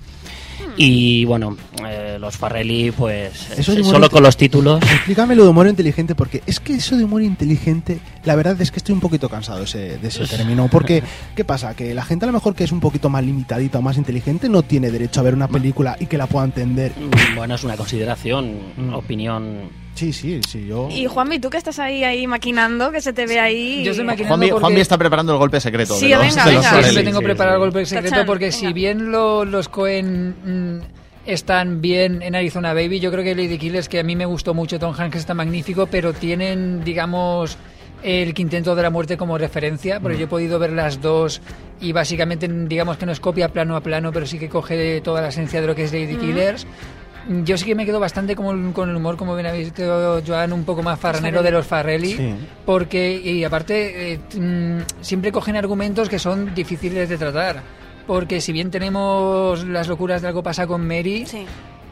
Y, bueno, eh, los Farrelly, pues, eh, solo con los títulos... Explícame lo de humor inteligente, porque es que eso de humor inteligente, la verdad es que estoy un poquito cansado de ese, de ese término. Porque, ¿qué pasa? Que la gente a lo mejor que es un poquito más limitadita o más inteligente no tiene derecho a ver una película y que la pueda entender. mm, Bueno, es una consideración, Mm. opinión... Sí, sí, sí, yo. Y Juanmi, tú que estás ahí, ahí maquinando, que se te ve ahí. Yo estoy maquinando Juanmi, porque- Juanmi está preparando el golpe secreto. Sí, de los, venga, de los venga. Sí, siempre tengo sí, preparado sí. el golpe secreto Tachan, porque venga. si bien lo- los Cohen mm, están bien en Arizona Baby, yo creo que Lady Killers, que a mí me gustó mucho, Tom Hanks está magnífico, pero tienen, digamos, el quinteto de la muerte como referencia, porque yo he podido ver las dos y básicamente, digamos que no es copia plano a plano, pero sí que coge toda la esencia de lo que es Lady Killers. Yo sí que me quedo bastante como con el humor, como bien ha visto Joan, un poco más farranero de los Farrelly, Sí. porque, y aparte, eh, mm, siempre cogen argumentos que son difíciles de tratar. Porque si bien tenemos las locuras de algo pasa con Mary, Sí.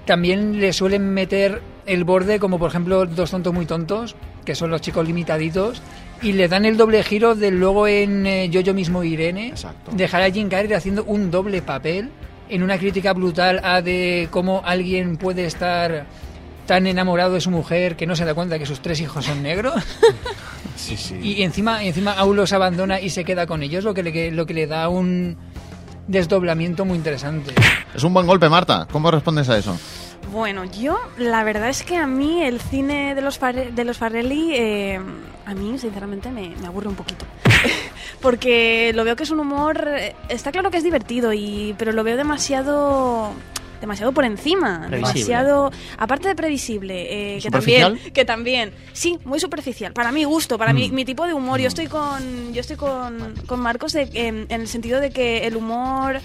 también le suelen meter el borde, como por ejemplo Dos tontos muy tontos, que son los chicos limitaditos, y le dan el doble giro de luego en eh, Yo, yo mismo Irene, Exacto. dejar a Jim Carrey haciendo un doble papel en una crítica brutal a de cómo alguien puede estar tan enamorado de su mujer que no se da cuenta que sus tres hijos son negros Sí, sí. y encima encima los abandona y se queda con ellos lo que le, lo que le da un desdoblamiento muy interesante Es un buen golpe, Marta. ¿Cómo respondes a eso? Bueno, yo la verdad es que a mí el cine de los, Farre- de los Farrelly, eh, a mí sinceramente me, me aburre un poquito. Porque lo veo que es un humor, eh, está claro que es divertido, y, pero lo veo demasiado demasiado por encima, Previsible. demasiado aparte de previsible, eh, que también que también, sí, muy superficial, para mi gusto, para Mm. mi, mi tipo de humor. Yo estoy con yo estoy con, con Marcos de- en, en el sentido de que el humor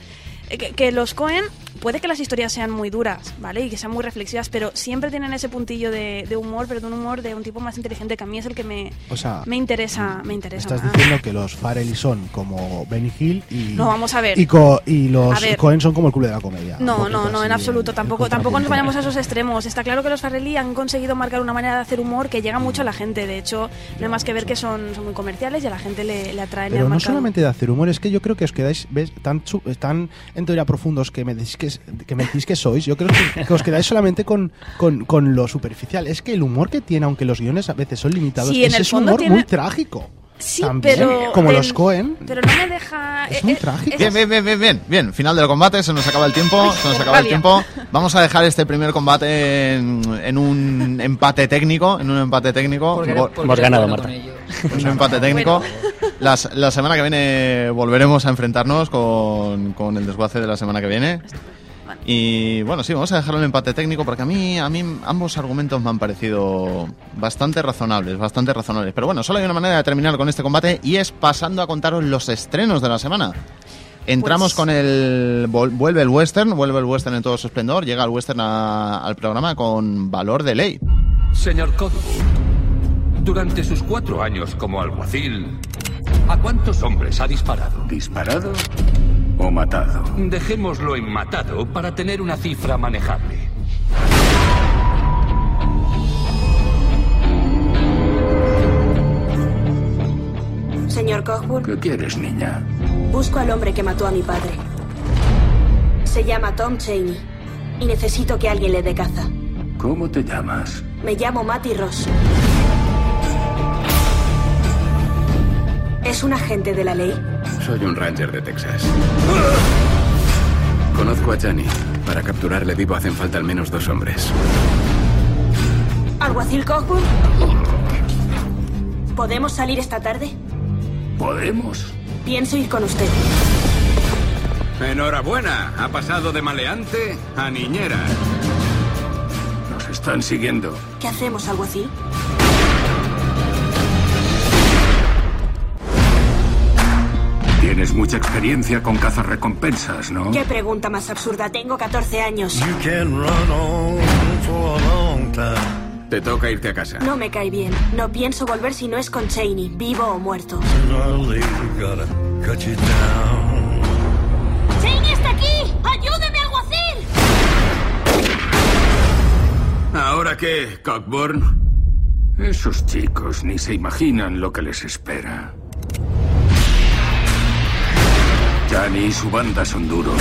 que, que los Cohen puede que las historias sean muy duras, ¿vale? Y que sean muy reflexivas, pero siempre tienen ese puntillo de, de humor, pero de un humor de un tipo más inteligente que a mí es el que me, O sea, me interesa, me interesa Estás más. diciendo que los Farrelly son como Benny Hill y. No, vamos a ver. Y, co- y los ver. Cohen son como el club de la comedia. No, no, no, en absoluto. Tampoco, tampoco nos vayamos a esos extremos. Está claro que los Farrelly han conseguido marcar una manera de hacer humor que llega mucho a la gente. De hecho, no hay más que ver que son, son muy comerciales y a la gente le, le atraen. y Pero no solamente de hacer humor, es que yo creo que os quedáis ves, tan, tan en teoría profundos que me decís que, que, me decís que sois. Yo creo que, que os quedáis solamente con, con, con lo superficial. Es que el humor que tiene, aunque los guiones a veces son limitados, Sí, en ese es un humor tiene- muy trágico. Sí, También, pero. como los Cohen. Pero no me deja. Es eh, muy eh, trágico. Bien, bien, bien, bien, bien. Bien, final del combate, se nos acaba el tiempo, se nos acaba el tiempo. Vamos a dejar este primer combate en, en un empate técnico, en un empate técnico. Porque- Go- porque Hemos ganado, bueno Marta. ellos. un empate técnico. Las- la semana que viene volveremos a enfrentarnos con, con el desguace de la semana que viene. Y bueno, sí, vamos a dejarlo en empate técnico porque a mí, a mí ambos argumentos me han parecido bastante razonables, bastante razonables. Pero bueno, solo hay una manera de terminar con este combate y es pasando a contaros los estrenos de la semana. Entramos Pues- con el... Vuelve el western, vuelve el western en todo su esplendor, llega el western a- al programa con valor de ley. Señor Codwood, Durante sus cuatro años como alguacil, ¿a cuántos hombres ha disparado? ¿Disparado o matado? Dejémoslo en matado para tener una cifra manejable. Señor Cockburn, ¿Qué quieres, niña? busco al hombre que mató a mi padre. Se llama Tom Cheney y necesito que alguien le dé caza. ¿Cómo te llamas? Me llamo Matty Ross. ¿Es un agente de la ley? Soy un ranger de Texas. Conozco a Johnny. Para capturarle vivo hacen falta al menos dos hombres. ¿Alguacil Cockburn? ¿Podemos salir esta tarde? ¿Podemos? Pienso ir con usted. Enhorabuena. Ha pasado de maleante a niñera. Nos están siguiendo. ¿Qué hacemos, alguacil? Tienes mucha experiencia con cazarrecompensas, ¿no? ¿Qué pregunta más absurda? Tengo 14 años. Te toca irte a casa. No me cae bien. No pienso volver si no es con Cheney, vivo o muerto. ¡Cheney está aquí! ¡Ayúdeme, alguacil! ¿Ahora qué, Cockburn? Esos chicos ni se imaginan lo que les espera. Johnny y su banda son duros.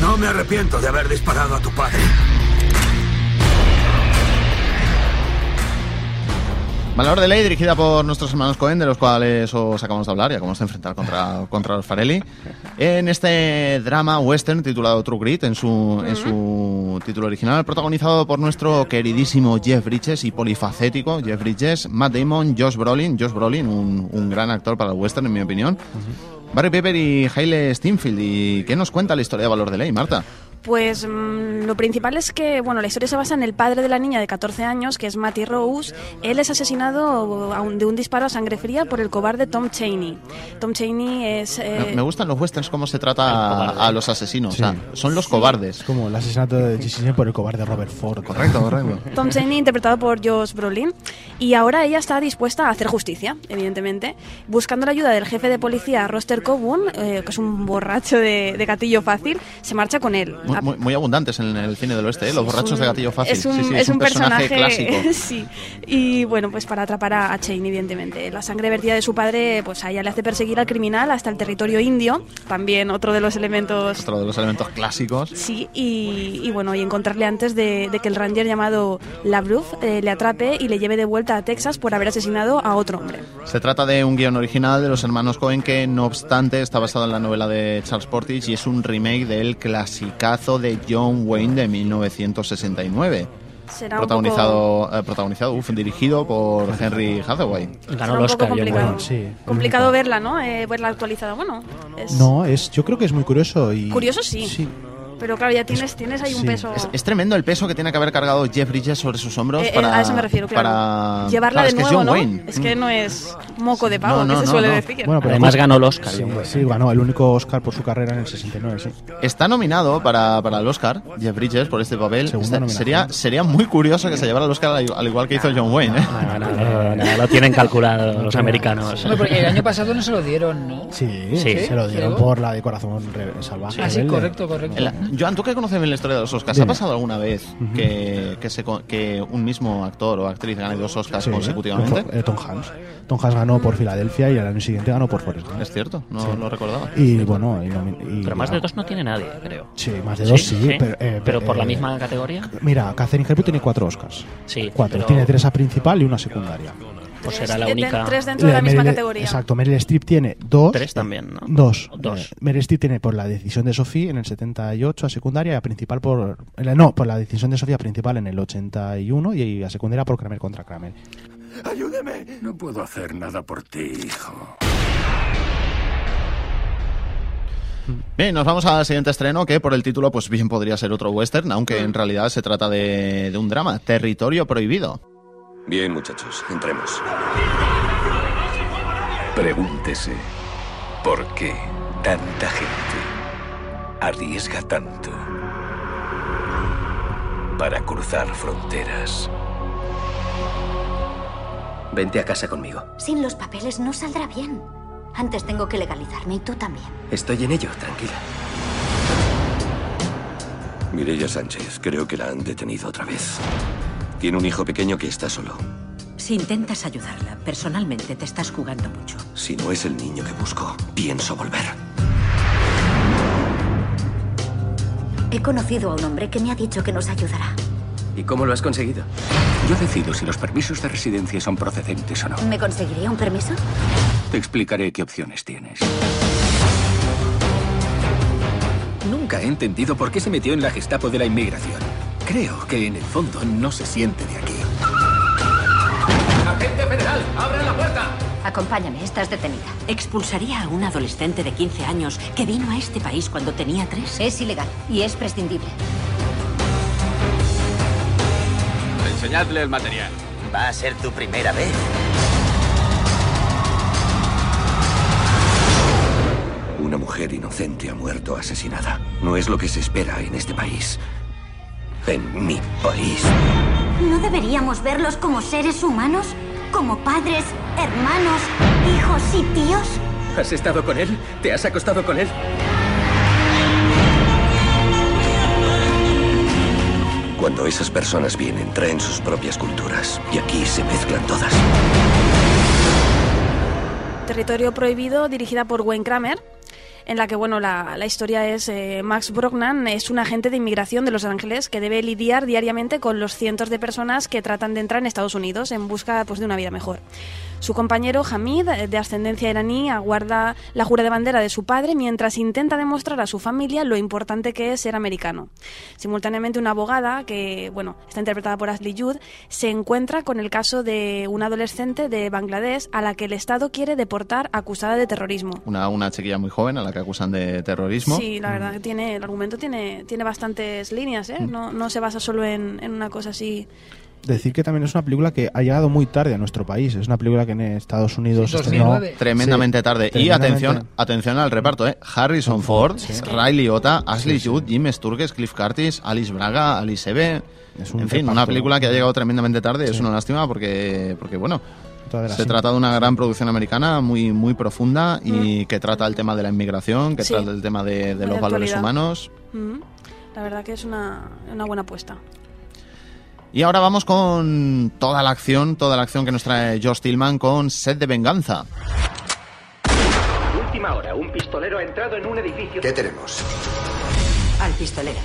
No me arrepiento de haber disparado a tu padre. Valor de ley dirigida por nuestros hermanos Cohen, de los cuales os acabamos de hablar, ya cómo se enfrentar contra, contra los Farelli. En este drama western titulado True Grit, en su, en su título original, protagonizado por nuestro queridísimo Jeff Bridges y polifacético Jeff Bridges, Matt Damon, Josh Brolin, Josh Brolin, un, un gran actor para el western, en mi opinión. Barry Pepper y Haile Steinfeld. ¿Y qué nos cuenta la historia de Valor de Ley, Marta? Pues mm, lo principal es que, bueno, la historia se basa en el padre de la niña de 14 años, que es Matty Rose. Él es asesinado a un- de un disparo a sangre fría por el cobarde Tom Cheney. Tom Cheney es... eh, Me, me gustan los westerns cómo se trata a, a los asesinos. Sí. O sea, son los cobardes. Como el asesinato de Jesse James por el cobarde Robert Ford. Correcto, correcto. Tom Cheney interpretado por Josh Brolin y ahora ella está dispuesta a hacer justicia, evidentemente, buscando la ayuda del jefe de policía Roster Coburn, eh, que es un borracho de, de gatillo fácil, se marcha con él. Muy, muy- muy abundantes en el cine del oeste, ¿eh? los borrachos de gatillo fácil. Es un, Sí, sí, es un personaje, clásico. sí. Y bueno, pues para atrapar a, Cheney, evidentemente. La sangre vertida de su padre, pues a ella le hace perseguir al criminal hasta el territorio indio, también otro de los elementos Otro de los elementos clásicos. Sí, y, y bueno, y encontrarle antes de, de que el ranger llamado Labruf eh, le atrape y le lleve de vuelta a Texas por haber asesinado a otro hombre. Se trata de un guion original de los hermanos Cohen que, no obstante, está basado en la novela de Charles Portis y es un remake del clasicazo de John Wayne de 1969. Será un protagonizado, eh, protagonizado uf, dirigido por Henry Hathaway. Será un poco complicado, complicado verla, ¿no? Eh, verla actualizada. Bueno, es No, es, yo creo que es muy curioso y... curioso, sí. Pero claro, ya tienes, tienes ahí un sí. peso. Es, es tremendo el peso que tiene que haber cargado Jeff Bridges sobre sus hombros Eh, eh, para. a eso me refiero, claro. para- Llevarla claro, de es que es nuevo, John ¿no? Wayne. Es que no es moco de pavo, No, no, que se suele no. decir. Bueno, pero Además ganó el Oscar, Sí, ganó el único Oscar por su carrera en el 69, sí. Está nominado para, para el Oscar, Jeff Bridges, por este papel. Está- sería, sería muy curioso que se llevara el Oscar al, al igual que hizo John Wayne. ¿eh? No, no, no, no, lo tienen calculado los americanos. Porque el año pasado no se lo dieron, ¿no? Sí, Sí. se lo dieron ¿Creo? por la de Corazón Salvaje. Ah, sí, correcto, correcto. Joan, tú que conoces bien la historia de los Oscars, Dime. ¿ha pasado alguna vez que, que, se co- que un mismo actor o actriz gane dos Oscars Sí, consecutivamente? Tom- eh, Tom Hanks. Tom Hanks ganó por Filadelfia y al año siguiente ganó por Forrest Gump. Es cierto, no Sí. lo recordaba. Y bueno, y nomi- y- Pero más de dos no tiene nadie, creo. Sí, más de dos sí, pero, eh, pero por la eh, misma categoría. Mira, Catherine Hepburn tiene cuatro Oscars. Sí, Cuatro. pero- Tiene tres a principal y una secundaria. Pues será la de- única. tres dentro de la misma Meryl- categoría. Exacto, Meryl Streep tiene dos. Tres también, ¿no? Dos. Dos. Meryl Streep tiene por la decisión de Sophie en el 78 a secundaria y a principal por... No, por la decisión de Sofía principal en el 81 y a secundaria por Kramer contra Kramer. ¡Ayúdeme! No puedo hacer nada por ti, hijo. Bien, nos vamos al siguiente estreno que por el título pues bien podría ser otro western, aunque Mm. en realidad se trata de, de un drama, Territorio Prohibido. Bien, muchachos, entremos. Pregúntese, ¿por qué tanta gente arriesga tanto para cruzar fronteras? Vente a casa conmigo. Sin los papeles no saldrá bien. Antes tengo que legalizarme y tú también. Estoy en ello, tranquila. Mireya Sánchez, creo que la han detenido otra vez. Tiene un hijo pequeño que está solo. Si intentas ayudarla, personalmente te estás jugando mucho. Si no es el niño que busco, pienso volver. He conocido a un hombre que me ha dicho que nos ayudará. ¿Y cómo lo has conseguido? Yo decido si los permisos de residencia son procedentes o no. ¿Me conseguiría un permiso? Te explicaré qué opciones tienes. Nunca he entendido por qué se metió en la Gestapo de la inmigración. Creo que en el fondo no se siente de aquí. ¡Agente federal! ¡Abran la puerta! Acompáñame, estás detenida. ¿Expulsaría a un adolescente de 15 años que vino a este país cuando tenía tres? Es ilegal y es prescindible. Enseñadle el material. Va a ser tu primera vez. Una mujer inocente ha muerto asesinada. No es lo que se espera en este país. En mi país. ¿No deberíamos verlos como seres humanos? ¿Como padres, hermanos, hijos y tíos? ¿Has estado con él? ¿Te has acostado con él? Cuando esas personas vienen, traen sus propias culturas. Y aquí se mezclan todas. Territorio Prohibido, dirigida por Wayne Kramer, en la que bueno la, la historia es eh, Max Brognan es un agente de inmigración de Los Ángeles que debe lidiar diariamente con los cientos de personas que tratan de entrar en Estados Unidos en busca pues, de una vida mejor. Su compañero Hamid, eh, de ascendencia iraní, aguarda la jura de bandera de su padre mientras intenta demostrar a su familia lo importante que es ser americano. Simultáneamente, una abogada, que bueno, está interpretada por Ashley Judd, se encuentra con el caso de una adolescente de Bangladesh a la que el Estado quiere deportar acusada de terrorismo. Una, una chiquilla muy joven a la que acusan de terrorismo. Sí, la verdad que tiene, el argumento tiene, tiene bastantes líneas, ¿eh? No, no se basa solo en, en una cosa así. Decir que también es una película que ha llegado muy tarde a nuestro país. Es una película que en Estados Unidos Sí, se estrenó 2009. Tremendamente Sí, tarde. Y atención, atención al reparto, ¿eh? Harrison Ford, Riley Otta, Ashley Judd, Jim Sturges, Cliff Curtis, Alice Braga, Alice Eve. un En fin, una película que ha llegado tremendamente tarde. Es una lástima porque, porque bueno, se trata de una gran producción americana muy, muy profunda y que trata el tema de la inmigración, que Sí. trata el tema de, de los de valores humanos. Mm. La verdad que es una, una buena apuesta. Y ahora vamos con toda la acción, toda la acción que nos trae Josh Tillman con Set de Venganza. Última hora, un pistolero ha entrado en un edificio. ¿Qué tenemos? Al pistolero.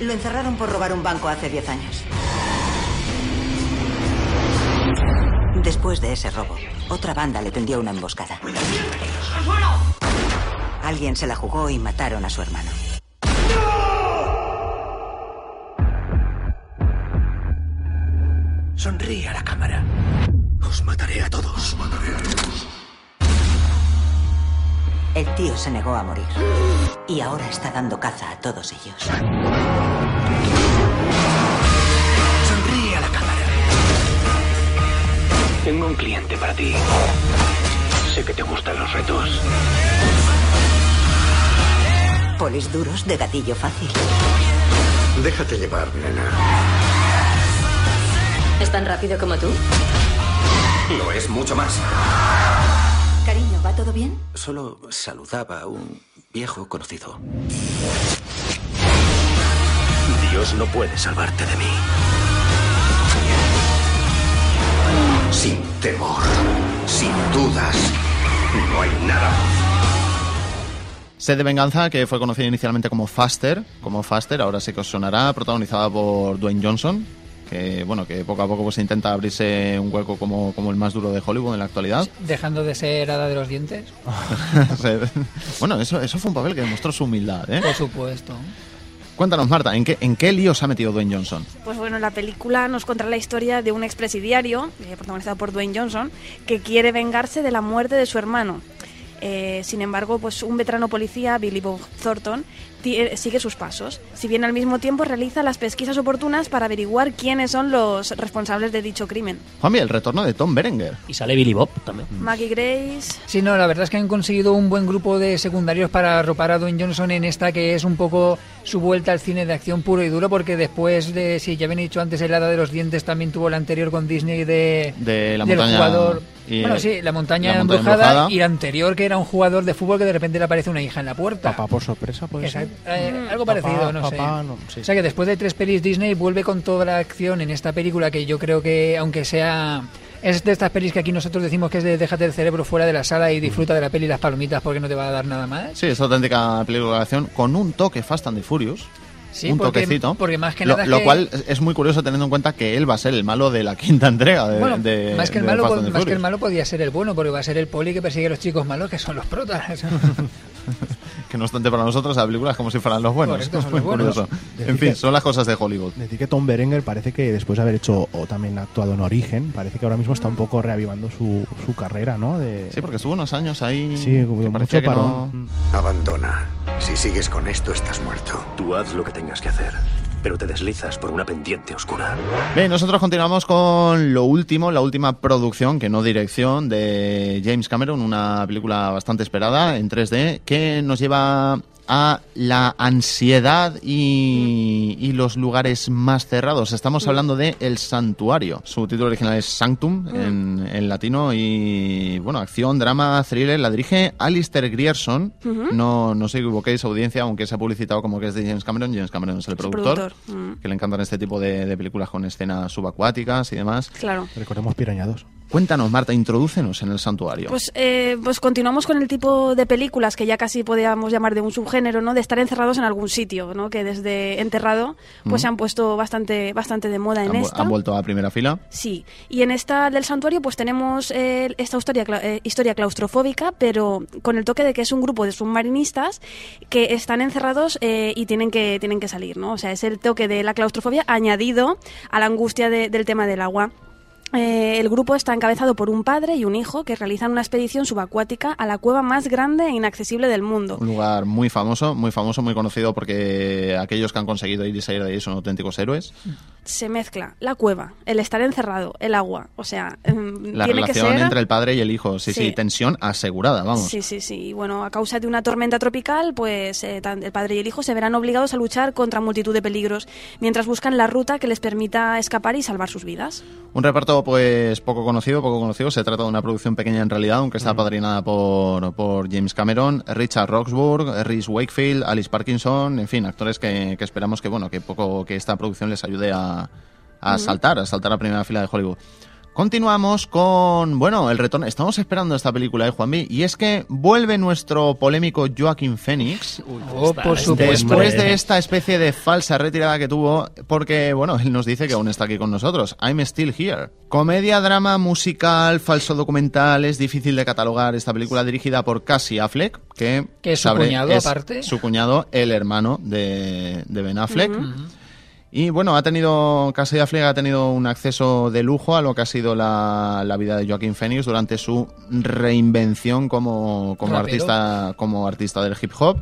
Lo encerraron por robar un banco hace 10 años. Después de ese robo, otra banda le tendió una emboscada. Alguien se la jugó y mataron a su hermano. Sonríe a la cámara. Os mataré a todos. mataré a todos. El tío se negó a morir. Y ahora está dando caza a todos ellos. Sonríe a la cámara. Tengo un cliente para ti. Sé que te gustan los retos. Polis duros de gatillo fácil. Déjate llevar, nena. ¿Es tan rápido como tú? Lo es mucho más. Cariño, ¿va todo bien? Solo saludaba a un viejo conocido. Dios no puede salvarte de mí. Sin temor, sin dudas, no hay nada. Sed de Venganza, que fue conocida inicialmente como Faster, como Faster, ahora sí que os sonará, protagonizada por Dwayne Johnson, que bueno, que poco a poco pues intenta abrirse un hueco como, como el más duro de Hollywood en la actualidad. Dejando de ser hada de los dientes. bueno, eso, eso fue un papel que demostró su humildad, ¿eh? Por supuesto. Cuéntanos, Marta, ¿en qué, ¿en qué lío se ha metido Dwayne Johnson? Pues bueno, la película nos contará la historia de un expresidiario, eh, protagonizado por Dwayne Johnson, que quiere vengarse de la muerte de su hermano. Eh, sin embargo, pues un veterano policía, Billy Bob Thornton, sigue sus pasos. Si bien al mismo tiempo realiza las pesquisas oportunas para averiguar quiénes son los responsables de dicho crimen. Juanmi, el retorno de Tom Berenger. Y sale Billy Bob también. Maggie Grace. Sí, no, la verdad es que han conseguido un buen grupo de secundarios para arropar a Dwayne Johnson en esta que es un poco su vuelta al cine de acción puro y duro, porque después de, si ya habían dicho antes, el hada de los dientes también tuvo la anterior con Disney de, De la del montaña jugador. y- bueno, sí, la montaña, la montaña embrujada, embrujada. y la anterior que era un jugador de fútbol que de repente le aparece una hija en la puerta. Papá por sorpresa, puede ser. Eh, algo Papá, parecido, no papá, sé. no, sí. O sea que después de tres pelis Disney vuelve con toda la acción en esta película que yo creo que, aunque sea... Es de estas pelis que aquí nosotros decimos que es de déjate el cerebro fuera de la sala y disfruta de la peli y las palomitas porque no te va a dar nada más. Sí, es auténtica película de acción con un toque Fast and the Furious. Sí, un porque- toquecito. porque más que lo, nada lo que- cual es muy curioso teniendo en cuenta que él va a ser el malo de la quinta entrega de, Bueno, de- más, que el de malo, más que el malo podía ser el bueno, porque va a ser el poli que persigue a los chicos malos, que son los protas. Que no obstante para nosotros la película es como si fueran los buenos. Correcto, son Muy los buenos. curioso. Decir En fin, que- son las cosas de Hollywood. Decir que Tom Berenger parece que después de haber hecho o también actuado en Origen, parece que ahora mismo está un poco reavivando su, su carrera, ¿no? De, Sí, porque estuvo unos años ahí. Sí, que mucho parón. no- Abandona. Si sigues con esto, estás muerto. Tú haz lo que tengas que hacer, pero te deslizas por una pendiente oscura. Bien, nosotros continuamos con lo último, la última producción, que no dirección, de James Cameron, una película bastante esperada en 3D, que nos lleva a la ansiedad y, y los lugares más cerrados. Estamos hablando de El Santuario. Su título original es Sanctum en, en latino y, bueno, acción, drama, thriller. La dirige Alistair Grierson. No, no os equivoquéis, audiencia, aunque se ha publicitado como que es de James Cameron. James Cameron es el Es productor productor, mm. que le encantan este tipo de, de películas con escenas subacuáticas y demás. Claro. Recordemos Pirañados. Cuéntanos, Marta, introdúcenos en el santuario. Pues, eh, pues continuamos con el tipo de películas que ya casi podríamos llamar de un subgénero, ¿no? De estar encerrados en algún sitio, ¿no? Que desde enterrado, pues se han puesto bastante, bastante de moda en han, esta. han vuelto a primera fila. Sí, y en esta del santuario pues tenemos eh, esta historia, eh, historia claustrofóbica, pero con el toque de que es un grupo de submarinistas que están encerrados eh, y tienen que, tienen que salir, ¿no? O sea, es el toque de la claustrofobia añadido a la angustia de- del tema del agua. Eh, el grupo está encabezado por un padre y un hijo que realizan una expedición subacuática a la cueva más grande e inaccesible del mundo. Un lugar muy famoso, muy famoso, muy conocido porque aquellos que han conseguido ir y salir de ahí son auténticos héroes. Se mezcla la cueva, el estar encerrado, el agua, o sea, em, La tiene que relación ser... entre el padre y el hijo, sí, sí, Sí. tensión asegurada, vamos. Sí, sí, sí. Y bueno, a causa de una tormenta tropical, pues eh, el padre y el hijo se verán obligados a luchar contra multitud de peligros mientras buscan la ruta que les permita escapar y salvar sus vidas. Un reparto pues poco conocido, poco conocido. Se trata de una producción pequeña en realidad, aunque está apadrinada por, por James Cameron, Richard Roxburgh, Rhys Wakefield, Alice Parkinson, en fin, actores que, que esperamos que bueno que poco que esta producción les ayude a, a Ujú. saltar, a saltar a primera fila de Hollywood. Continuamos con, bueno, el retorno. Estamos esperando esta película, ¿eh, Juanvi? Y es que vuelve nuestro polémico Joaquín Phoenix. Oh, por supuesto. Después de esta especie de falsa retirada que tuvo, porque, bueno, él nos dice que aún está aquí con nosotros. I'm still here. Comedia, drama, musical, falso documental. Es difícil de catalogar esta película dirigida por Cassie Affleck, que, Que es su sabré, cuñado, es aparte. Su cuñado, el hermano de, de Ben Affleck. Ujú. Y bueno, ha tenido, Casey Affleck ha tenido un acceso de lujo a lo que ha sido la, la vida de Joaquín Phoenix durante su reinvención como, como artista, como artista del hip hop.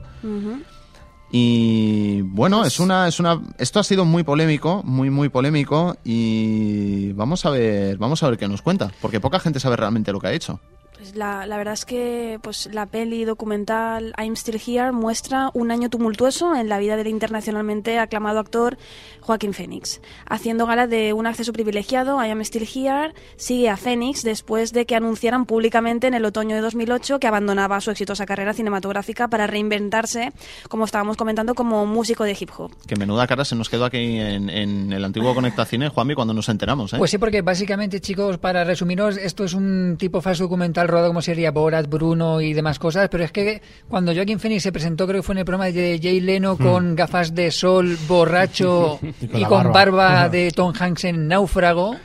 Y bueno, es una, es una, esto ha sido muy polémico, muy, muy polémico y vamos a ver, vamos a ver qué nos cuenta, porque poca gente sabe realmente lo que ha hecho. Pues la, la verdad es que pues la peli documental I'm Still Here muestra un año tumultuoso en la vida del internacionalmente aclamado actor Joaquín Phoenix. Haciendo gala de un acceso privilegiado, I Am Still Here sigue a Phoenix después de que anunciaran públicamente en el otoño de 2008 que abandonaba su exitosa carrera cinematográfica para reinventarse, como estábamos comentando, como músico de hip hop. Que menuda cara se nos quedó aquí en, en el antiguo Conecta Cine, Juanmi, cuando nos enteramos, ¿eh? Pues sí, porque básicamente, chicos, para resumiros, esto es un tipo falso documental rodado como sería Borat, Bruno y demás cosas, pero es que cuando Joaquin Phoenix se presentó, creo que fue en el programa de Jay Leno con gafas de sol, borracho Y con y la con barba. barba de Tom Hanks en Náufrago,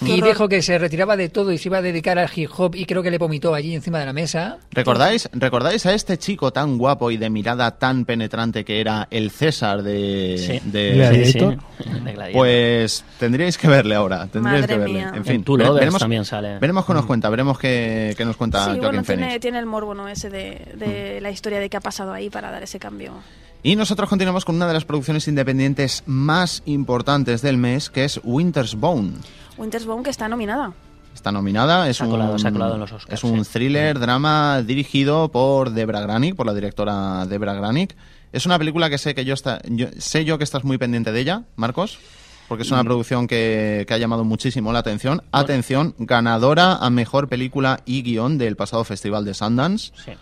Y dijo que se retiraba de todo y se iba a dedicar al hip hop y creo que le vomitó allí encima de la mesa. ¿Recordáis, ¿Recordáis a este chico tan guapo y de mirada tan penetrante que era el César de, Sí. de- Gladiator. Sí, sí, de Gladiator. Pues tendríais que verle ahora. Tendríais Madre que verle. mía. En fin, Two Lovers veremos, también sale. veremos qué nos cuenta, veremos qué, qué nos cuenta Sí, Joaquin bueno, Phoenix. tiene, tiene el morbo, ¿no? Ese de, de la historia de qué ha pasado ahí para dar ese cambio. Y nosotros continuamos con una de las producciones independientes más importantes del mes, que es Winter's Bone. Winter's Bone, que está nominada. Está nominada, es Se ha un, colado- se ha colado en los Oscars, es un sí. thriller, drama dirigido por Debra Granik, por la directora Debra Granik. Es una película que sé que yo está, yo, sé yo que estás muy pendiente de ella, Marcos, porque es una Mm. producción que, que ha llamado muchísimo la atención. Atención, ganadora a mejor película y guion del pasado festival de Sundance. Sí.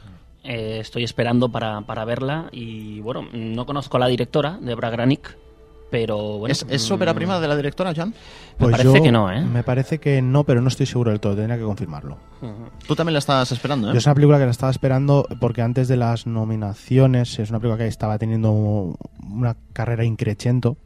Eh, estoy esperando para, para verla y bueno, no conozco a la directora de Bragranic, pero bueno. ¿Es, es ópera mm, prima de la directora, Jan? Me parece yo- que no, ¿eh? Me parece que no, pero no estoy seguro del todo, tendría que confirmarlo. Tú también la estás esperando, ¿eh? Yo es una película que la estaba esperando porque antes de las nominaciones es una película que estaba teniendo una carrera increchento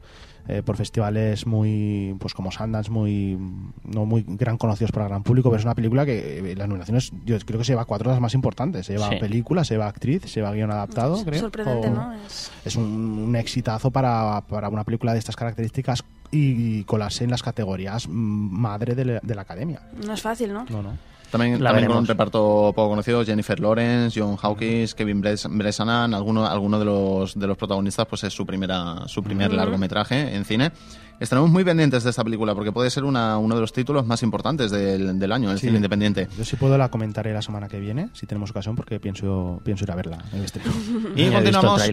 eh, por festivales muy, pues como Sundance, muy no muy gran conocidos para el gran público, pero es una película que eh, las nominaciones yo creo que se lleva cuatro de las más importantes. Se lleva Sí. película, se lleva actriz, se lleva guion adaptado, Es creo. sorprendente, o- ¿no? Es- es un, un exitazo para, para una película de estas características y, y colarse en las categorías mm, madre de la, de la academia. No es fácil, ¿no? No, no. También, La también con un reparto poco conocido, Jennifer Lawrence, John Hawkins, Kevin Bres- Bresnan, alguno, alguno de los de los protagonistas pues es su primera su primer Ujú. largometraje en cine. Estaremos muy pendientes de esta película porque puede ser una, uno de los títulos más importantes del, del año, el Sí. cine independiente. Yo sí puedo la comentaré la semana que viene, si tenemos ocasión, porque pienso, pienso ir a verla en el estreno. Y ya he visto el continuamos,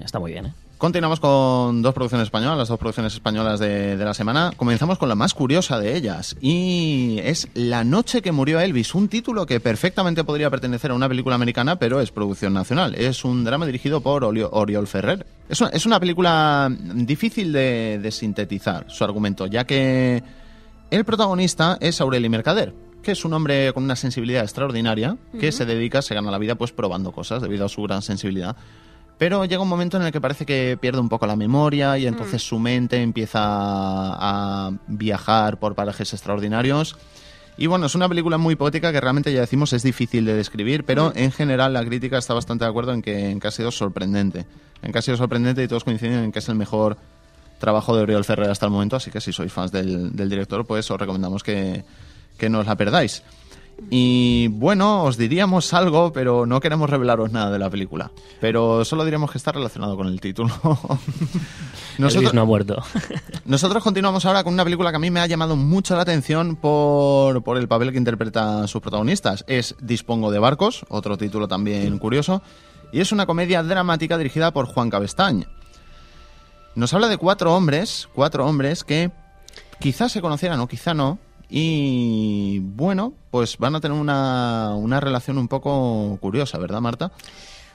y está muy bien, ¿eh? Continuamos con dos producciones españolas, las dos producciones españolas de, de la semana. Comenzamos con la más curiosa de ellas y es La noche que murió Elvis, un título que perfectamente podría pertenecer a una película americana, pero es producción nacional. Es un drama dirigido por Olio- Oriol Ferrer. Es una, es una película difícil de, de sintetizar, su argumento, ya que el protagonista es Aureli Mercader, que es un hombre con una sensibilidad extraordinaria, que se dedica, se gana la vida pues probando cosas debido a su gran sensibilidad. Pero llega un momento en el que parece que pierde un poco la memoria y entonces su mente empieza a viajar por parajes extraordinarios. Y bueno, es una película muy poética que realmente ya decimos es difícil de describir, pero en general la crítica está bastante de acuerdo en que, en que ha sido sorprendente. En que ha sido sorprendente y todos coinciden en que es el mejor trabajo de Oriol Ferrer hasta el momento, así que si sois fans del, del director, pues os recomendamos que, que no os la perdáis. Y bueno, os diríamos algo, pero no queremos revelaros nada de la película. Pero solo diremos que está relacionado con el título. Elvis no ha muerto. nosotros continuamos ahora con una película que a mí me ha llamado mucho la atención por, por el papel que interpretan sus protagonistas. Es Dispongo de Barcos, otro título también curioso, y es una comedia dramática dirigida por Juan Cabestañ. Nos habla de cuatro hombres, cuatro hombres que quizás se conocieran o quizá no, y bueno, pues van a tener una, una relación un poco curiosa, ¿verdad, Marta?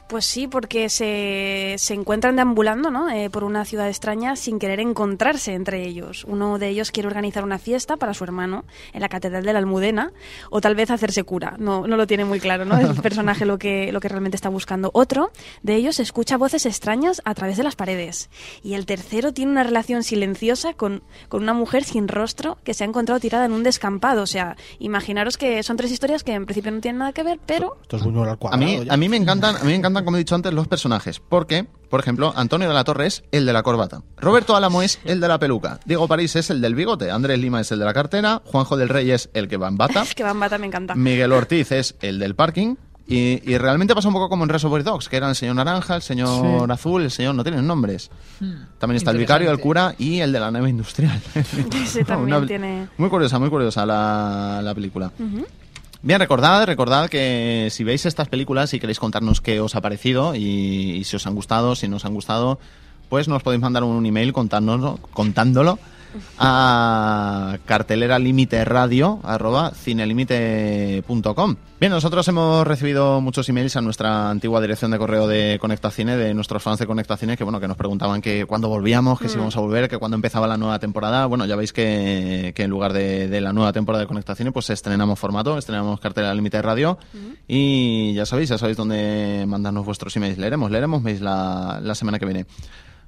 Pues sí, porque se, se encuentran deambulando ¿no? Eh, por una ciudad extraña sin querer encontrarse entre ellos. Uno de ellos quiere organizar una fiesta para su hermano en la Catedral de la Almudena o tal vez hacerse cura. No, no lo tiene muy claro ¿no? el personaje lo que, lo que realmente está buscando. Otro de ellos escucha voces extrañas a través de las paredes. Y el tercero tiene una relación silenciosa con, con una mujer sin rostro que se ha encontrado tirada en un descampado. O sea, imaginaros que son tres historias que en principio no tienen nada que ver, pero Esto es Buñuel al A mí, a mí me encantan, a mí me encantan, como he dicho antes, los personajes. Porque, por ejemplo, Antonio de la Torre es el de la corbata. Roberto Álamo es el de la peluca. Diego París es el del bigote. Andrés Lima es el de la cartera. Juanjo del Rey es el que va en bata. es que Bambata me encanta. Miguel Ortiz es el del parking. Y, y realmente pasa un poco como en Reservoir Dogs, que eran el señor Naranja, el señor Sí. Azul, el señor... No tienen nombres. Hmm. También está el vicario, el cura y el de la nave industrial. Ese también Una- tiene... Muy curiosa, muy curiosa la, la película. Bien, recordad, recordad que si veis estas películas y queréis contarnos qué os ha parecido y, si os han gustado, si no os han gustado, pues nos podéis mandar un email contándonos, contándolo a cartelera límite radio arroba cinelimite.com. Bien, nosotros hemos recibido muchos emails a nuestra antigua dirección de correo de Conecta Cine, de nuestros fans de Conecta Cine, que bueno, que nos preguntaban que cuándo volvíamos, que si Mm. íbamos a volver, que cuándo empezaba la nueva temporada. Bueno, ya veis que, que en lugar de, de la nueva temporada de Conecta Cine, pues estrenamos formato, estrenamos cartelera límite radio y ya sabéis, ya sabéis dónde mandarnos vuestros emails. Leeremos, leeremos mails la, la semana que viene.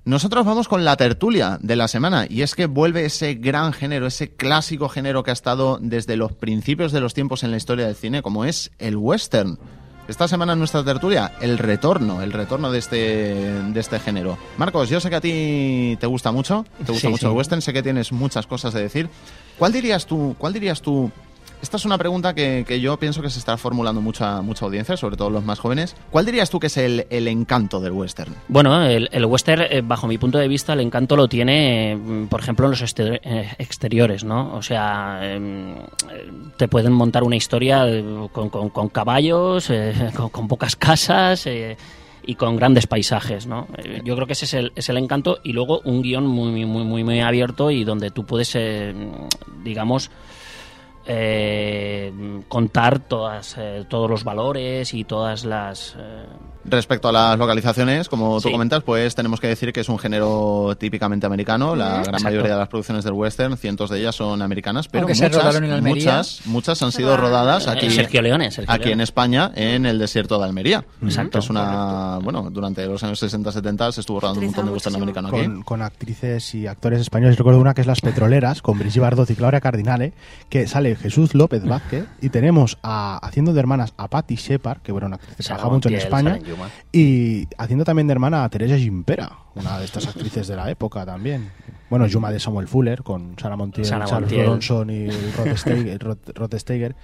Nosotros vamos con la tertulia de la semana y es que vuelve ese gran género, ese clásico género que ha estado desde los principios de los tiempos en la historia del cine, como es el western. Esta semana en nuestra tertulia, el retorno, el retorno de este, de este género. Marcos, yo sé que a ti te gusta mucho, te gusta Sí, mucho sí. el western, sé que tienes muchas cosas de decir. ¿Cuál dirías tú, cuál dirías tú esta es una pregunta que, que yo pienso que se está formulando mucha, mucha audiencia, sobre todo los más jóvenes. ¿Cuál dirías tú que es el, el encanto del western? Bueno, el, el western, eh, bajo mi punto de vista, el encanto lo tiene, eh, por ejemplo, en los exter- eh, exteriores, ¿no? O sea, em, te pueden montar una historia eh, con, con- caballos, con, pocas casas y con grandes paisajes, ¿no? Yo creo que ese es el, es el encanto y luego un guion muy, muy, muy, muy abierto y donde tú puedes, digamos, eh, contar todas, eh, todos los valores y todas las... Respecto a las localizaciones, como tú Sí. comentas, pues tenemos que decir que es un género típicamente americano. La gran Exacto. mayoría de las producciones del western, cientos de ellas son americanas, pero muchas, rodaron en Almería. muchas, muchas han sido rodadas Eh, aquí, Sergio Leone, Sergio aquí en. España, en el desierto de Almería. Exacto. Que es una, bueno, durante los años 60-70 se estuvo rodando un montón de western americano aquí. con, con actrices y actores españoles. Recuerdo una que es Las Petroleras, con Brigitte Bardot y Claudia Cardinale, que sale Jesús López Vázquez, y tenemos a, haciendo de hermanas a Patti Shepard, que bueno, una actriz que trabaja mucho en España, Y haciendo también de hermana a Teresa Gimpera, una de estas actrices de la época también. Bueno, Yuma de Samuel Fuller, con Sara Montiel, Sara Charles Montiel. Bronson y Rod Steiger. Rod- Rod Steiger.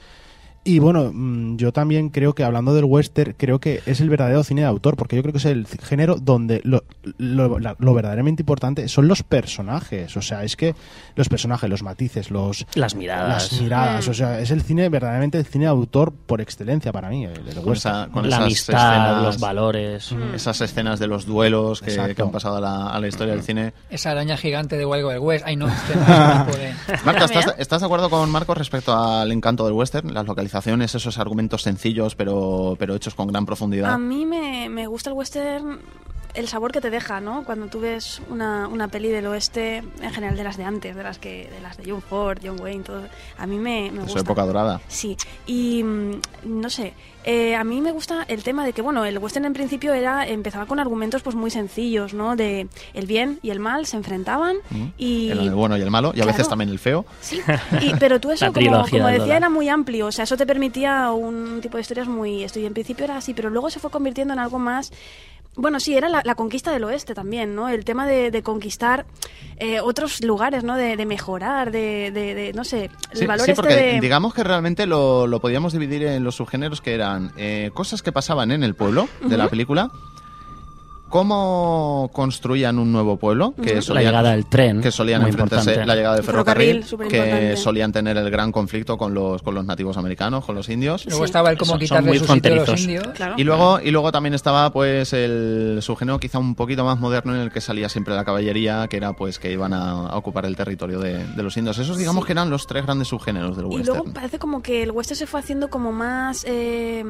Y bueno, mm, yo también creo que hablando del western, creo que es el verdadero cine de autor, porque yo creo que es el género donde lo, lo- verdaderamente importante son los personajes. O sea, es que los personajes, los matices, los Las miradas. las miradas. O sea, es el cine, verdaderamente el cine de autor por excelencia para mí, el, el Con, western. esa- con La esas amistad, escenas, los valores. Esas escenas de los duelos que, han pasado a la, a la historia del cine. Esa araña gigante de Wild Wild West. Ay, no, este no es un tipo de- Marta, Mira, ¿estás, estás de acuerdo con Marcos respecto al encanto del western? Las localizaciones, esos argumentos sencillos pero, pero hechos con gran profundidad. A mí me, me gusta el western, el sabor que te deja, ¿no? Cuando tú ves una, una peli del oeste, en general de las de antes, de las que de las de John Ford, John Wayne, todo. A mí me, me su gusta. época dorada. Sí, y mm, no sé, eh, a mí me gusta el tema de que, bueno, el western en principio era empezaba con argumentos pues muy sencillos, ¿no? De el bien y el mal se enfrentaban y... El bueno y el malo, y a veces también el feo. Sí, y- pero tú eso, como, decía, era muy amplio. O sea, eso te permitía un tipo de historias muy... Esto, y en principio era así, pero luego se fue convirtiendo en algo más... Bueno, sí, era la, la conquista del oeste también, ¿no? El tema de, de conquistar eh, otros lugares, ¿no? De, de mejorar, de, de- de, no sé, el Sí, valor sí, este porque digamos que realmente lo, lo podíamos dividir en los subgéneros que eran eh, cosas que pasaban en el pueblo de la película, cómo construían un nuevo pueblo, que La solían, llegada del tren, que solían muy enfrentarse, importante. la llegada del Ferrocarril, que solían tener el gran conflicto con los, con los nativos americanos, con los indios. Luego estaba el cómo quitarle muy su sitio a los indios. Claro. Y luego, y luego también estaba pues el subgénero quizá un poquito más moderno en el que salía siempre la caballería, que era pues que iban a, a ocupar el territorio de, de los indios. Esos digamos Sí. que eran los tres grandes subgéneros del Y western. luego parece como que el western se fue haciendo como más, eh,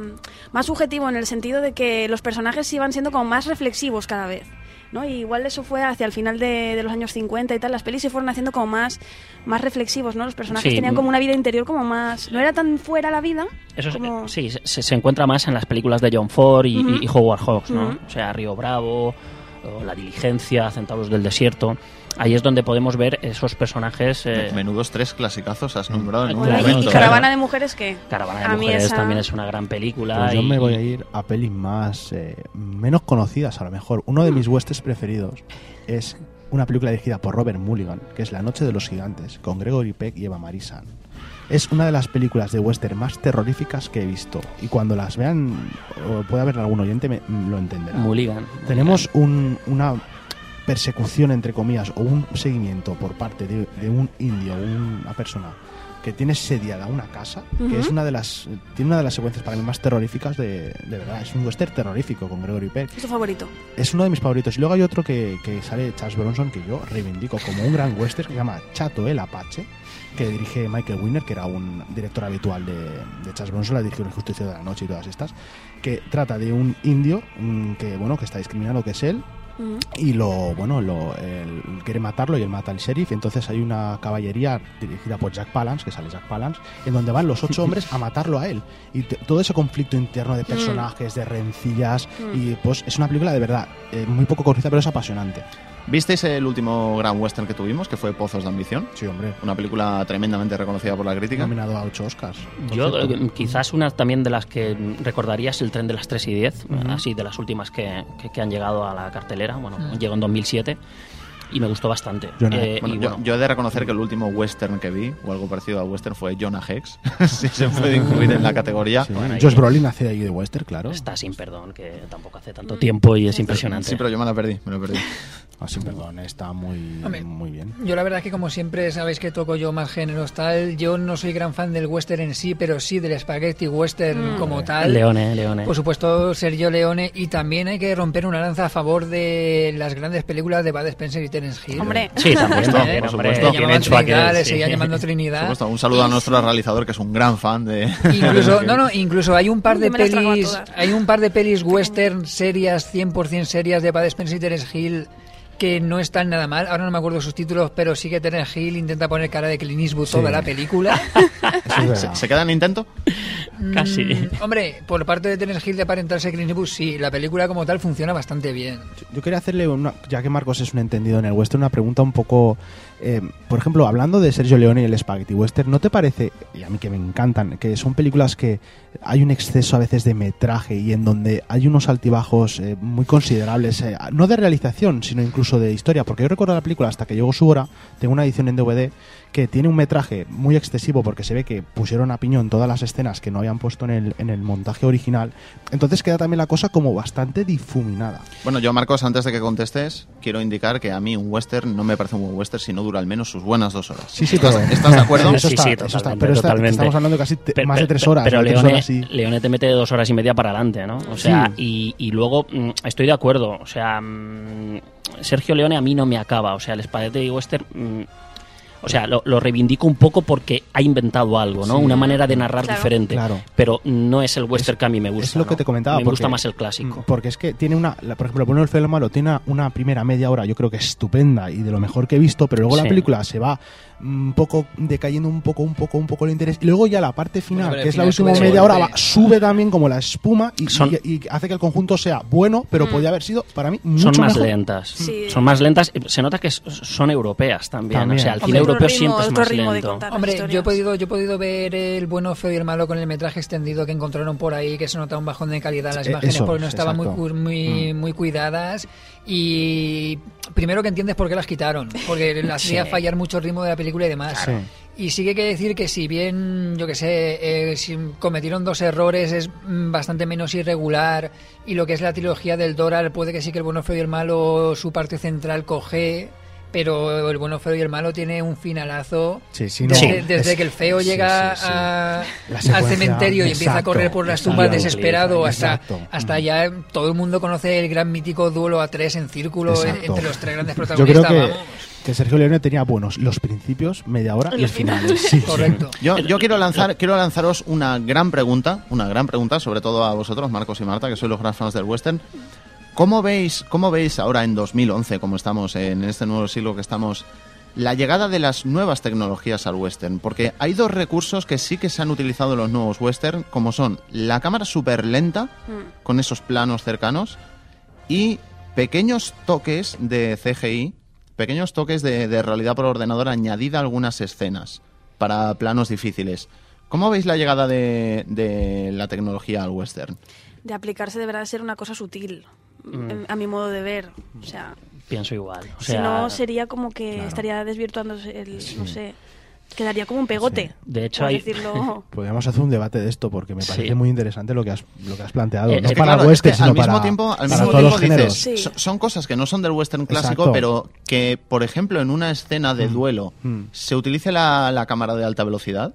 más subjetivo en el sentido de que los personajes iban siendo como más reflexivos cada vez. ¿no? Y igual eso fue hacia el final de, de los años 50 y tal. Las pelis se fueron haciendo como más, más reflexivos, ¿no? Los personajes Sí. tenían como una vida interior como más... No era tan fuera la vida. Eso es- como... sí, se, se encuentra más en las películas de John Ford y, y Howard Hawks, ¿no? O sea, Río Bravo, o La Diligencia, Centauros del Desierto. Ahí es donde podemos ver esos personajes. eh, Menudos tres clasicazos has nombrado en un Bueno, momento. y, Caravana de Mujeres, ¿qué? Caravana de A Mujeres esa- también es una gran película. Pues yo me voy a ir a pelis más eh, menos conocidas a lo mejor. Uno de mis westerns preferidos es una película dirigida por Robert Mulligan, que es La Noche de los Gigantes, con Gregory Peck y Eva Marisan. Es una de las películas de western más terroríficas que he visto. Y cuando las vean, o puede haber algún oyente, me, lo entenderá. Mulligan. Tenemos un- una persecución, entre comillas, o un seguimiento por parte de, de un indio, una persona que tiene sediada una casa, que es una de las tiene una de las secuencias para mí más terroríficas de, de verdad. Es un western terrorífico con Gregory Peck. Es tu favorito. Es uno de mis favoritos. Y luego hay otro que, que sale Charles Bronson que yo reivindico como un gran western que se llama Chato el Apache, que dirige Michael Winner, que era un director habitual de, de Charles Bronson, la dirigió El Justicia de la Noche y todas estas, que trata de un indio mm, que bueno que está discriminado, que es él, Y lo bueno lo él quiere matarlo y él mata al sheriff. Y entonces hay una caballería dirigida por Jack Palance que sale Jack Palance en donde van los ocho hombres a matarlo a él. Y todo ese conflicto interno de personajes de rencillas Mm. y pues es una película de verdad eh, muy poco conocida pero es apasionante ¿Visteis el último gran western que tuvimos, que fue Pozos de Ambición? Sí, hombre. Una película tremendamente reconocida por la crítica. Nominado a ocho Oscars. Yo, cierto. eh, quizás una también de las que recordaría es el tren de las 3 y 10, Ujú. así de las últimas que, que- que han llegado a la cartelera. Bueno, Mm. llegó en 2007 y me gustó bastante. Eh, bueno, y yo, bueno, yo he de reconocer que el último western que vi, o algo parecido a western, fue Jonah Hex. si se puede incluir en la categoría. Sí, Josh Brolin hace ahí de western, claro. Está sin perdón, que tampoco hace tanto tiempo y es impresionante. Sí, pero yo me la perdí, me la perdí. Ah, sin perdón, está muy, Hombre. muy bien. Yo la verdad es que como siempre sabéis que toco yo más géneros tal, yo no soy gran fan del western en sí, pero sí del spaghetti western Mm. como tal. Leone, Leone. Por supuesto, Sergio Leone y también hay que romper una lanza a favor de las grandes películas de Bud Spencer y Terence Hill. Hombre. Sí, por supuesto, ¿Eh? por supuesto. llamaban Trinidad, le seguían llamando Trinidad. supuesto, un saludo a nuestro realizador que es un gran fan de. Incluso, no, no, incluso hay un par de pelis, hay un par de pelis western serias, 100% serias de Bud Spencer y Terence Hill que no están nada mal. Ahora no me acuerdo sus títulos, pero sí que Terence Hill intenta poner cara de Clint Eastwood Sí. toda la película. ¿Se, se queda en intento? Casi. Mm, hombre, por parte de Terence Hill de aparentarse Clint Eastwood, sí, la película como tal funciona bastante bien. Yo quería hacerle, una, ya que Marcos es un entendido en el western, una pregunta un poco... eh, por ejemplo, hablando de Sergio Leone y el Spaghetti Western, ¿no te parece, y a mí que me encantan, que son películas que hay un exceso a veces de metraje y en donde hay unos altibajos eh, muy considerables, eh, no de realización, sino incluso de historia? Porque yo recuerdo la película hasta que llegó su hora, tengo una edición en DVD que tiene un metraje muy excesivo porque se ve que pusieron a piñón todas las escenas que no habían puesto en el, en el montaje original. Entonces queda también la cosa como bastante difuminada. Bueno, yo, Marcos, antes de que contestes, quiero indicar que a mí un western no me parece un buen western si no dura al menos sus buenas dos horas. Sí, sí, ¿Estás, ¿estás de acuerdo? Eso está- sí, eso está, totalmente, pero está- totalmente. estamos hablando de casi te- más de tres horas, Pero Leone, horas y- Leone te mete dos horas y media para adelante, ¿no? O sea, Sí. y, y luego mm, estoy de acuerdo. O sea, mm, Sergio Leone a mí no me acaba. O sea, el Spaghetti Western. O sea, lo, lo reivindico un poco porque ha inventado algo, ¿no? Sí. Una manera de narrar Claro. diferente. Claro. Pero no es el western que a mí me gusta. es lo que te comentaba. Me porque- gusta más el clásico. Mm, Porque es que tiene una, la- por ejemplo, el bueno, el feo malo tiene una, una primera media hora, yo creo que estupenda y de lo mejor que he visto, pero luego la película se va un poco decayendo un poco, un poco, un poco el interés. Y luego ya la parte final, pero el que es la final última sube de media hora, va- sube también como la espuma y, Son- y- y hace que el conjunto sea bueno, pero podría haber sido para mí mucho son más mejor. lentas. Sí. Son más lentas. Se nota que son europeas también. También. O sea, el cine europeo ritmo, siempre es más lento. Hombre, historias. yo he podido yo he podido ver el bueno, feo y el malo con el metraje extendido que encontraron por ahí, que se nota un bajón de calidad las Eh, imágenes eso, porque no estaban muy, muy, muy cuidadas y primero que entiendes por qué las quitaron, porque le hacía Sí. fallar mucho el ritmo de la película y demás. Sí. Y sí que hay que decir que si bien, yo que sé, eh, si cometieron dos errores, es mm, bastante menos irregular. Y lo que es la trilogía del Doral, puede que sí que el bueno, feo y el malo, su parte central coge. Pero el bueno, feo y el malo tiene un finalazo. Sí, sí, no, desde, es- desde que el feo llega sí, sí. a- al cementerio y empieza a exacto, correr por las exacto. tumbas desesperado hasta, Exacto. hasta ya todo el mundo conoce el gran mítico duelo a tres en círculo en- Exacto. entre los tres grandes Yo protagonistas. creo que, vamos. que Sergio Leone tenía buenos los principios, media hora y el final. Sí, sí. Correcto. Yo, yo quiero lanzar, quiero lanzaros una gran pregunta, una gran pregunta, sobre todo a vosotros, Marcos y Marta, que sois los gran fans del western. ¿Cómo veis, cómo veis ahora en 2011, como estamos en este nuevo siglo que estamos, la llegada de las nuevas tecnologías al western? Porque hay dos recursos que sí que se han utilizado en los nuevos western, como son la cámara súper lenta, Mm. con esos planos cercanos, y pequeños toques de CGI, pequeños toques de, de realidad por ordenador añadida a algunas escenas para planos difíciles. ¿Cómo veis la llegada de, de la tecnología al western? De aplicarse deberá ser una cosa sutil, Mm. a mi modo de ver. O sea, Pienso igual. O si no sería como que claro. estaría desvirtuándose el, no sé, quedaría como un pegote. De hecho, hay- decirlo. Podríamos hacer un debate de esto porque me parece Sí. muy interesante lo que has, lo que has planteado. Eh, no para claro, es western, que sino al mismo para, tiempo, al para mismo los tiempo géneros. dices, Sí. so- son cosas que no son del western clásico, Exacto. pero que, por ejemplo, en una escena de duelo Mm. se utilice la, la cámara de alta velocidad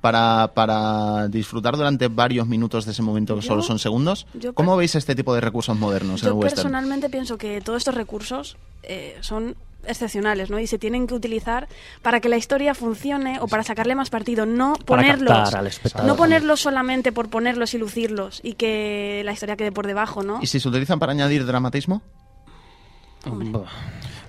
para, para disfrutar durante varios minutos de ese momento que Yo- solo son segundos. yo ¿Cómo veis este tipo de recursos modernos en el Yo western? personalmente pienso que todos estos recursos eh, son excepcionales, ¿no? Y se tienen que utilizar para que la historia funcione o para sacarle más partido, no Para ponerlos, al no ponerlos solamente por ponerlos y lucirlos y que la historia quede por debajo, ¿no? ¿Y si se utilizan para añadir dramatismo? Buah.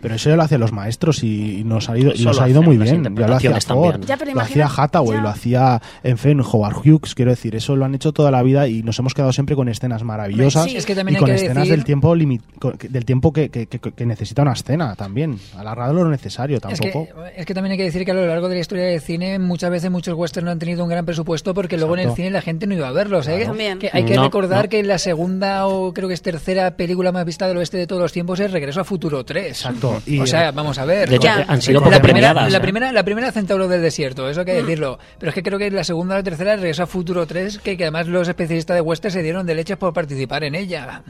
Pero eso ya lo hacían los maestros y nos ha ido, y Eso nos lo ha ido hacen muy bien. Ya lo hacía Ford, también. Ya, pero lo hacía Hathaway, ya. lo hacía, en fin, Howard Hughes. Quiero decir, eso lo han hecho toda la vida y nos hemos quedado siempre con escenas maravillosas Sí, es que también y con escenas decir- del tiempo limi- con- que- del tiempo que, que- que- que necesita una escena también. Alargado lo necesario Es que, tampoco. es que también hay que decir que a lo largo de la historia del cine muchas veces muchos westerns no han tenido un gran presupuesto porque luego en el cine la gente no iba a verlos. ¿eh? Claro. También. Que hay que No, recordar no. que la segunda o creo que es tercera película más vista del oeste de todos los tiempos es Regreso a Futuro 3. Exacto. Y- o sea, vamos a ver. De hecho, Ya. han sido la poco primera, premiadas. la ¿eh? primera, la primera Centauro del Desierto, eso hay que decirlo. Pero es que creo que la segunda o la tercera Regreso a Futuro 3, que, que además los especialistas de western se dieron de leches por participar en ella.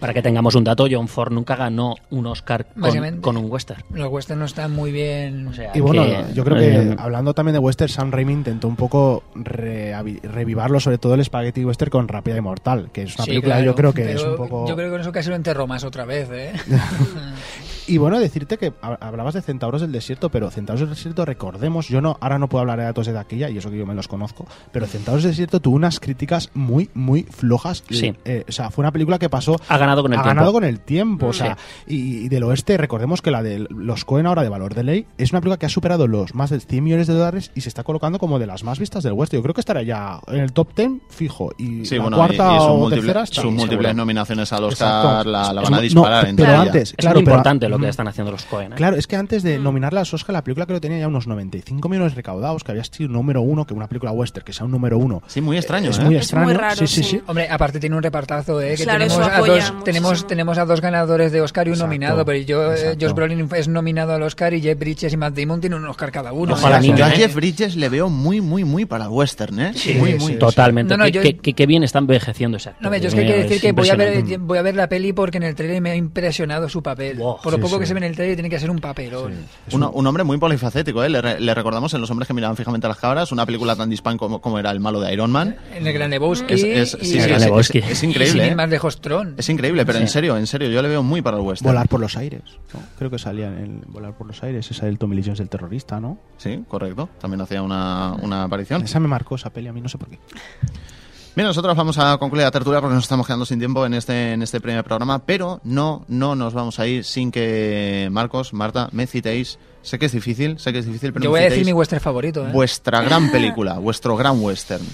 Para que tengamos un dato, John Ford nunca ganó un Oscar con, con un western. Los westerns no están muy bien. O sea, Y bueno, que, yo creo que eh, hablando también de western, Sam Raimi intentó un poco reavi- revivarlo, sobre todo el Spaghetti Western con Rápida y Mortal, que es una Sí, película claro, yo creo que es un poco... Yo creo que con eso casi lo enterró más otra vez, ¿eh? Y bueno, decirte que hab- hablabas de Centauros del Desierto, pero Centauros del Desierto, recordemos, yo no ahora no puedo hablar de datos de taquilla, y eso que yo me los conozco, pero Centauros del Desierto tuvo unas críticas muy, muy flojas. Sí. Eh, o sea, fue una película que pasó... Ha ganado con el ha tiempo. ganado con el tiempo, o Sí. sea, y, y del oeste, recordemos que la de los Cohen ahora de Valor de Ley es una película que ha superado los más de 100 millones de dólares y se está colocando como de las más vistas del oeste. Yo creo que estará ya en el top 10 fijo, y Sí, la bueno, cuarta y, y sus, o múltiples- tercera está. sus múltiples seguro. nominaciones al Exacto. Oscar la, van a disparar no, en pero antes, es claro, muy pero- importante lo que Mm. están haciendo los Cohen. ¿eh? Claro, es que antes de nominarla a los Oscar, la película creo que tenía ya unos 95 millones recaudados, que había sido número uno, que una película western que sea un número uno. Sí, muy extraño, Es ¿eh? muy Es extraño. muy raro, sí, sí, sí. Hombre, aparte tiene un repartazo, ¿eh? Que Claro, tenemos, a dos, tenemos, tenemos a dos ganadores de Oscar y un Exacto, nominado, pero yo, eh, exacto. Josh Brolin es nominado al Oscar y Jeff Bridges y Matt Damon tienen un Oscar cada uno. Ojalá ¿eh? Yo a. Jeff Bridges le veo muy, muy, muy para el western, ¿eh? Sí, muy, sí, muy. sí. Totalmente. No, no, qué, yo- qué- qué- qué bien está envejeciendo ese actor. No, me- yo es que hay que mío, decir que voy a, ver, voy a ver la peli porque en el trailer me ha impresionado su papel. Wow, Por lo sí, poco que sí. se ve en el trailer tiene que ser un papelón. Es Un, un- hombre muy polifacético, ¿eh? Le, le recordamos en Los hombres que miraban fijamente a las cabras, una película tan dispán como, como era el malo de Iron Man. En el Gran Lebowski. Es, es- y, sí, sí, El es, Lebowski. es- increíble, sin ir ¿eh? más lejos, Tron. Es increíble, pero en Sí. serio, en serio, yo le veo muy para el western. Volar por los aires. ¿no? Creo que salía en el Volar por los aires, esa del Tommy Lee Jones del terrorista, ¿no? Sí, correcto. También hacía una, una aparición. Esa me marcó esa peli a mí, no sé por qué. Bien, nosotros vamos a concluir la tertulia porque nos estamos quedando sin tiempo en este, en este primer programa, pero no, no nos vamos a ir sin que Marcos, Marta, me citéis. Sé que es difícil, sé que es difícil, pero Yo me voy a decir mi western favorito. ¿eh? vuestra gran película, vuestro gran western.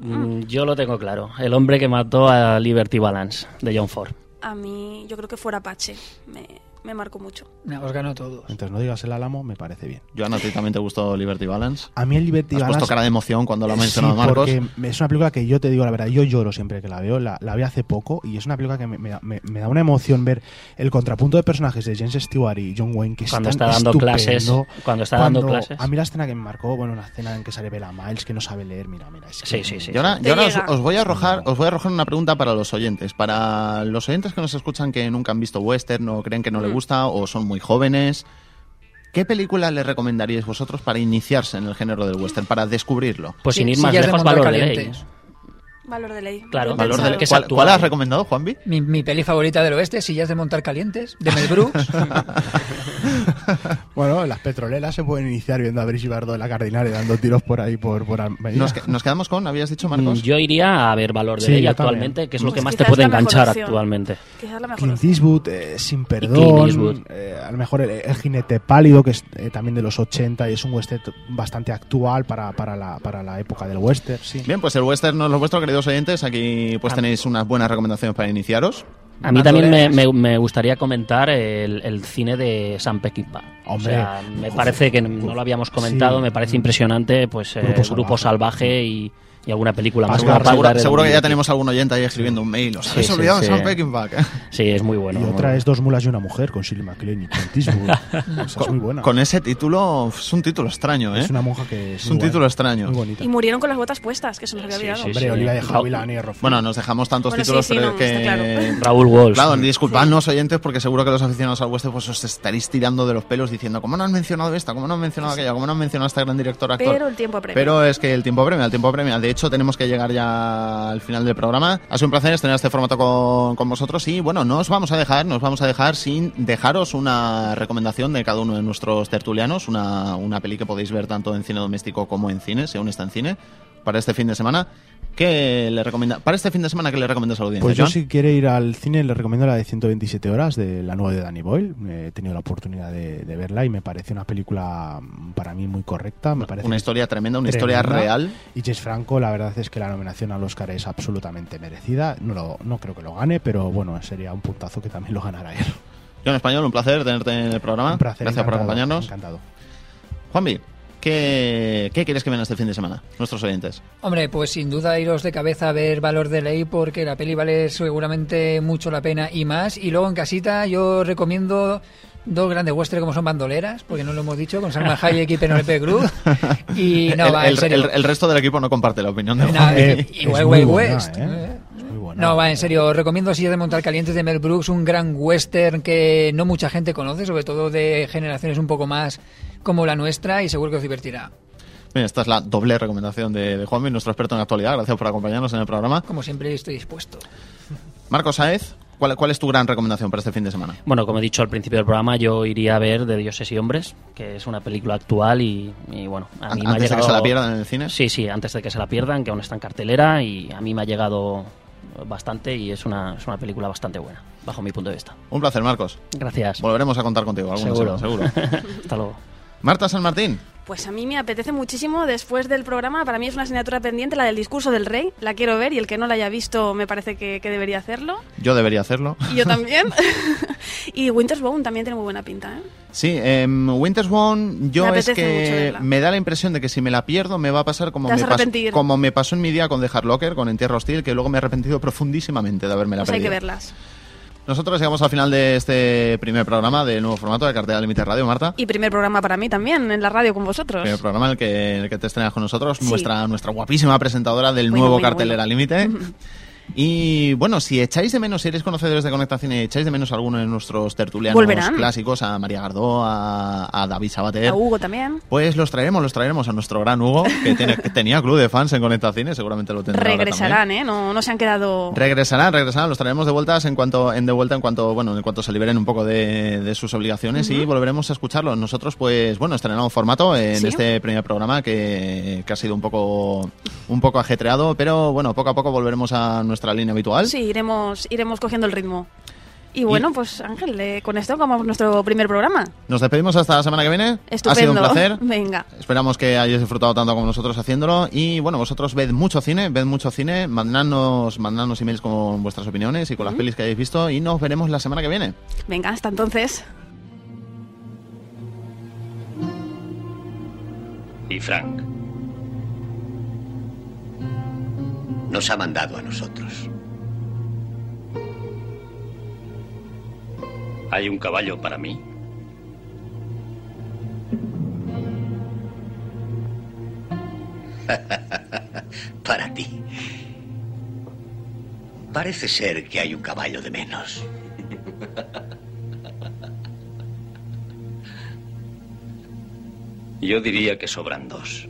Mm, Yo lo tengo claro. El hombre que mató a Liberty Balance, de John Ford. A mí, yo creo que fuera Apache. Me, me marcó mucho. No, os ganó todos. Mientras no digas el álamo, me parece bien. Joana, ¿a ti también te gustó Liberty Balance? A mí el Liberty Has Balance... puesto cara de emoción cuando lo ha Sí, mencionado Marcos. porque es una película que yo te digo la verdad, yo lloro siempre que la veo, la, la vi hace poco y es una película que me, me da- me- me da una emoción ver el contrapunto de personajes de James Stewart y John Wayne que Cuando tan está dando estupendo. clases, cuando está dando clases. A mí la escena que me marcó, bueno, una escena en que sale Bella Miles que no sabe leer, mira, mira. Es que- Sí, sí, sí. Te y ahora os, os voy a arrojar, os voy a arrojar una pregunta para los oyentes. Para los oyentes que nos escuchan que nunca han visto western o creen que no les gusta o son muy jóvenes, ¿qué película les recomendaríais vosotros para iniciarse en el género del western, para descubrirlo? Pues sin Sí, ir más lejos, valor de. Valor de ley. Claro, valor de ley ¿Cuál, cuál has recomendado, Juanvi? Mi, mi peli favorita del oeste, Sillas de montar calientes, de Mel Brooks. Bueno, las petroleras se pueden iniciar viendo a Brigitte Bardot en la Cardinal y dando tiros por ahí por, por. Nos, que- nos quedamos con, habías dicho, Mm, Marcos. Yo iría a ver valor de Sí, ley actualmente, también. que es lo Pues que más te puede enganchar actualmente. Quizás la mejor Clint. Eastwood, eh, Sin Perdón, eh, a lo mejor el, el jinete pálido, que es eh, también de los 80 y es un western bastante actual para, para, la, para la época del western, sí. Bien, pues el western no es lo vuestro, queridos oyentes. Aquí pues tenéis unas buenas recomendaciones para iniciaros. A mí también me, me- me gustaría comentar el, el cine de Sam Peckinpah. Hombre. O sea, me parece que no lo habíamos comentado, Sí. me parece impresionante, pues eh, Grupo Grupo, Salvaje. Salvaje y, y alguna película más. Seguro, seguro que ya tenemos algún oyente ahí escribiendo un mail. Os Sí, habéis sí, olvidado de sí. Sam Peckinpah. Sí, es muy bueno. y muy otra bueno. es Dos mulas y una mujer con Shirley MacLaine y Clint Eastwood. Es muy buena. Con ese título, es un título extraño, ¿eh? Es una monja que es, Es un título extraño. Muy bonita. Y murieron con las botas puestas, que se nos había olvidado. sí, Hombre, Olivia de Havilland y. Bueno, nos dejamos tantos Bueno, sí, títulos sí, pero no, que... claro. Raúl Walsh. Claro, disculpadnos oyentes porque seguro que los aficionados al western pues os estaréis tirando de los pelos diciendo ¿cómo no han mencionado esta? ¿cómo no han mencionado aquella? ¿cómo no han mencionado a esta gran directora actor? Pero el tiempo apremia. Pero es que el tiempo premia, el tiempo premia. De hecho, tenemos que llegar ya al final del programa. Ha sido un placer tener este formato con, con vosotros y bueno, no os vamos a dejar, nos vamos a dejar sin dejaros una recomendación de cada uno de nuestros tertulianos, una, una peli que podéis ver tanto en cine doméstico como en cine, si aún está en cine para este fin de semana. ¿Qué le recomienda? Para este fin de semana, ¿qué le recomiendas a la audiencia? Pues yo Joan? si quiere ir al cine le recomiendo la de 127 horas de la nueva de Danny Boyle. He tenido la oportunidad de, de verla y me parece una película mm, para mí muy correcta. Me parece Una historia tremenda, una historia real. Y Jess Franco, la verdad es que la nominación al Oscar es absolutamente merecida. No, lo- no creo que lo gane, pero bueno, sería un puntazo que también lo ganara él. John Español, un placer tenerte en el programa. Un placer, Gracias por acompañarnos. Encantado. Juanvi, ¿qué, ¿qué quieres que vean este fin de semana? Nuestros oyentes. Hombre, pues sin duda iros de cabeza a ver Valor de Ley porque la peli vale seguramente mucho la pena y más. Y luego en casita yo recomiendo dos grandes westerns como son Bandoleras, porque no lo hemos dicho, con Salma Hayek y Penelope Cruz. Y no, el, va, en el- serio. el- el resto del equipo no comparte la opinión de No, eh, igual West. ¿eh? No, va, en serio, os recomiendo Sillas de Montar Calientes de Mel Brooks, un gran western que no mucha gente conoce, sobre todo de generaciones un poco más como la nuestra, y seguro que os divertirá. Bien, esta es la doble recomendación de, de Juanvi, nuestro experto en actualidad. Gracias por acompañarnos en el programa. Como siempre estoy dispuesto. Marcos Saez, ¿cuál, cuál es tu gran recomendación para este fin de semana? Bueno, como he dicho al principio del programa, yo iría a ver De Dioses y Hombres, que es una película actual y, y, bueno, a mí An- me ha antes de que se la pierdan en el cine. Sí, sí, antes de que se la pierdan, que aún está en cartelera y a mí me ha llegado bastante y es una, es una película bastante buena, bajo mi punto de vista. Un placer, Marcos. Gracias. Volveremos a contar contigo alguna Seguro. semana, seguro. Hasta luego. Marta San Martín. Pues a mí me apetece muchísimo después del programa. Para mí es una asignatura pendiente, la del discurso del rey. La quiero ver y el que no la haya visto me parece que, que debería hacerlo. Yo debería hacerlo. Y yo también. y Winter's Bone también tiene muy buena pinta, ¿eh? Sí, em, Winter's Bone, yo es que me da la impresión de que si me la pierdo me va a pasar como, me, pasó, arrepentir. como me pasó en mi día con The Hard Locker, con Entierro Hostil, que luego me he arrepentido profundísimamente de haberme la Pues hay perdido. que verlas. Nosotros llegamos al final de este primer programa del nuevo formato de Cartera Límite Radio, Marta. Y primer programa para mí también, en la radio con vosotros. Primer programa en el que, en el que te estrenas con nosotros, Sí. nuestra, nuestra guapísima presentadora del Bueno, nuevo bueno, Cartelera bueno. Límite. Y bueno, si echáis de menos, si eres conocedores de Conecta Cine, echáis de menos a alguno de nuestros tertulianos Volverán. clásicos, a María Gardó, a, a David Sabater, A Hugo también. pues los traeremos, los traeremos a nuestro gran Hugo, que, tiene, que tenía club de fans en Conecta Cine, seguramente lo tendrá. Regresarán, ¿eh? No, no se han quedado... Regresarán, regresarán, los traeremos de vueltas en cuanto, en de vuelta en cuanto, bueno, en cuanto se liberen un poco de, de sus obligaciones y volveremos a escucharlos. Nosotros, pues, bueno, estrenamos formato en Sí. este primer programa que, que ha sido un poco, un poco ajetreado, pero bueno, poco a poco volveremos a nuestra línea habitual. Sí, iremos, iremos cogiendo el ritmo. Y bueno, pues Ángel, eh, con esto acabamos nuestro primer programa. Nos despedimos hasta la semana que viene. Estupendo. Ha sido un placer. Venga. Esperamos que hayáis disfrutado tanto como nosotros haciéndolo. Y bueno, vosotros ved mucho cine, ved mucho cine, mandadnos, mandadnos emails con vuestras opiniones y con las pelis que hayáis visto. Y nos veremos la semana que viene. Venga, hasta entonces. Y Frank. Nos ha mandado a nosotros. ¿Hay un caballo para mí? para ti. Parece ser que hay un caballo de menos. Yo diría que sobran dos.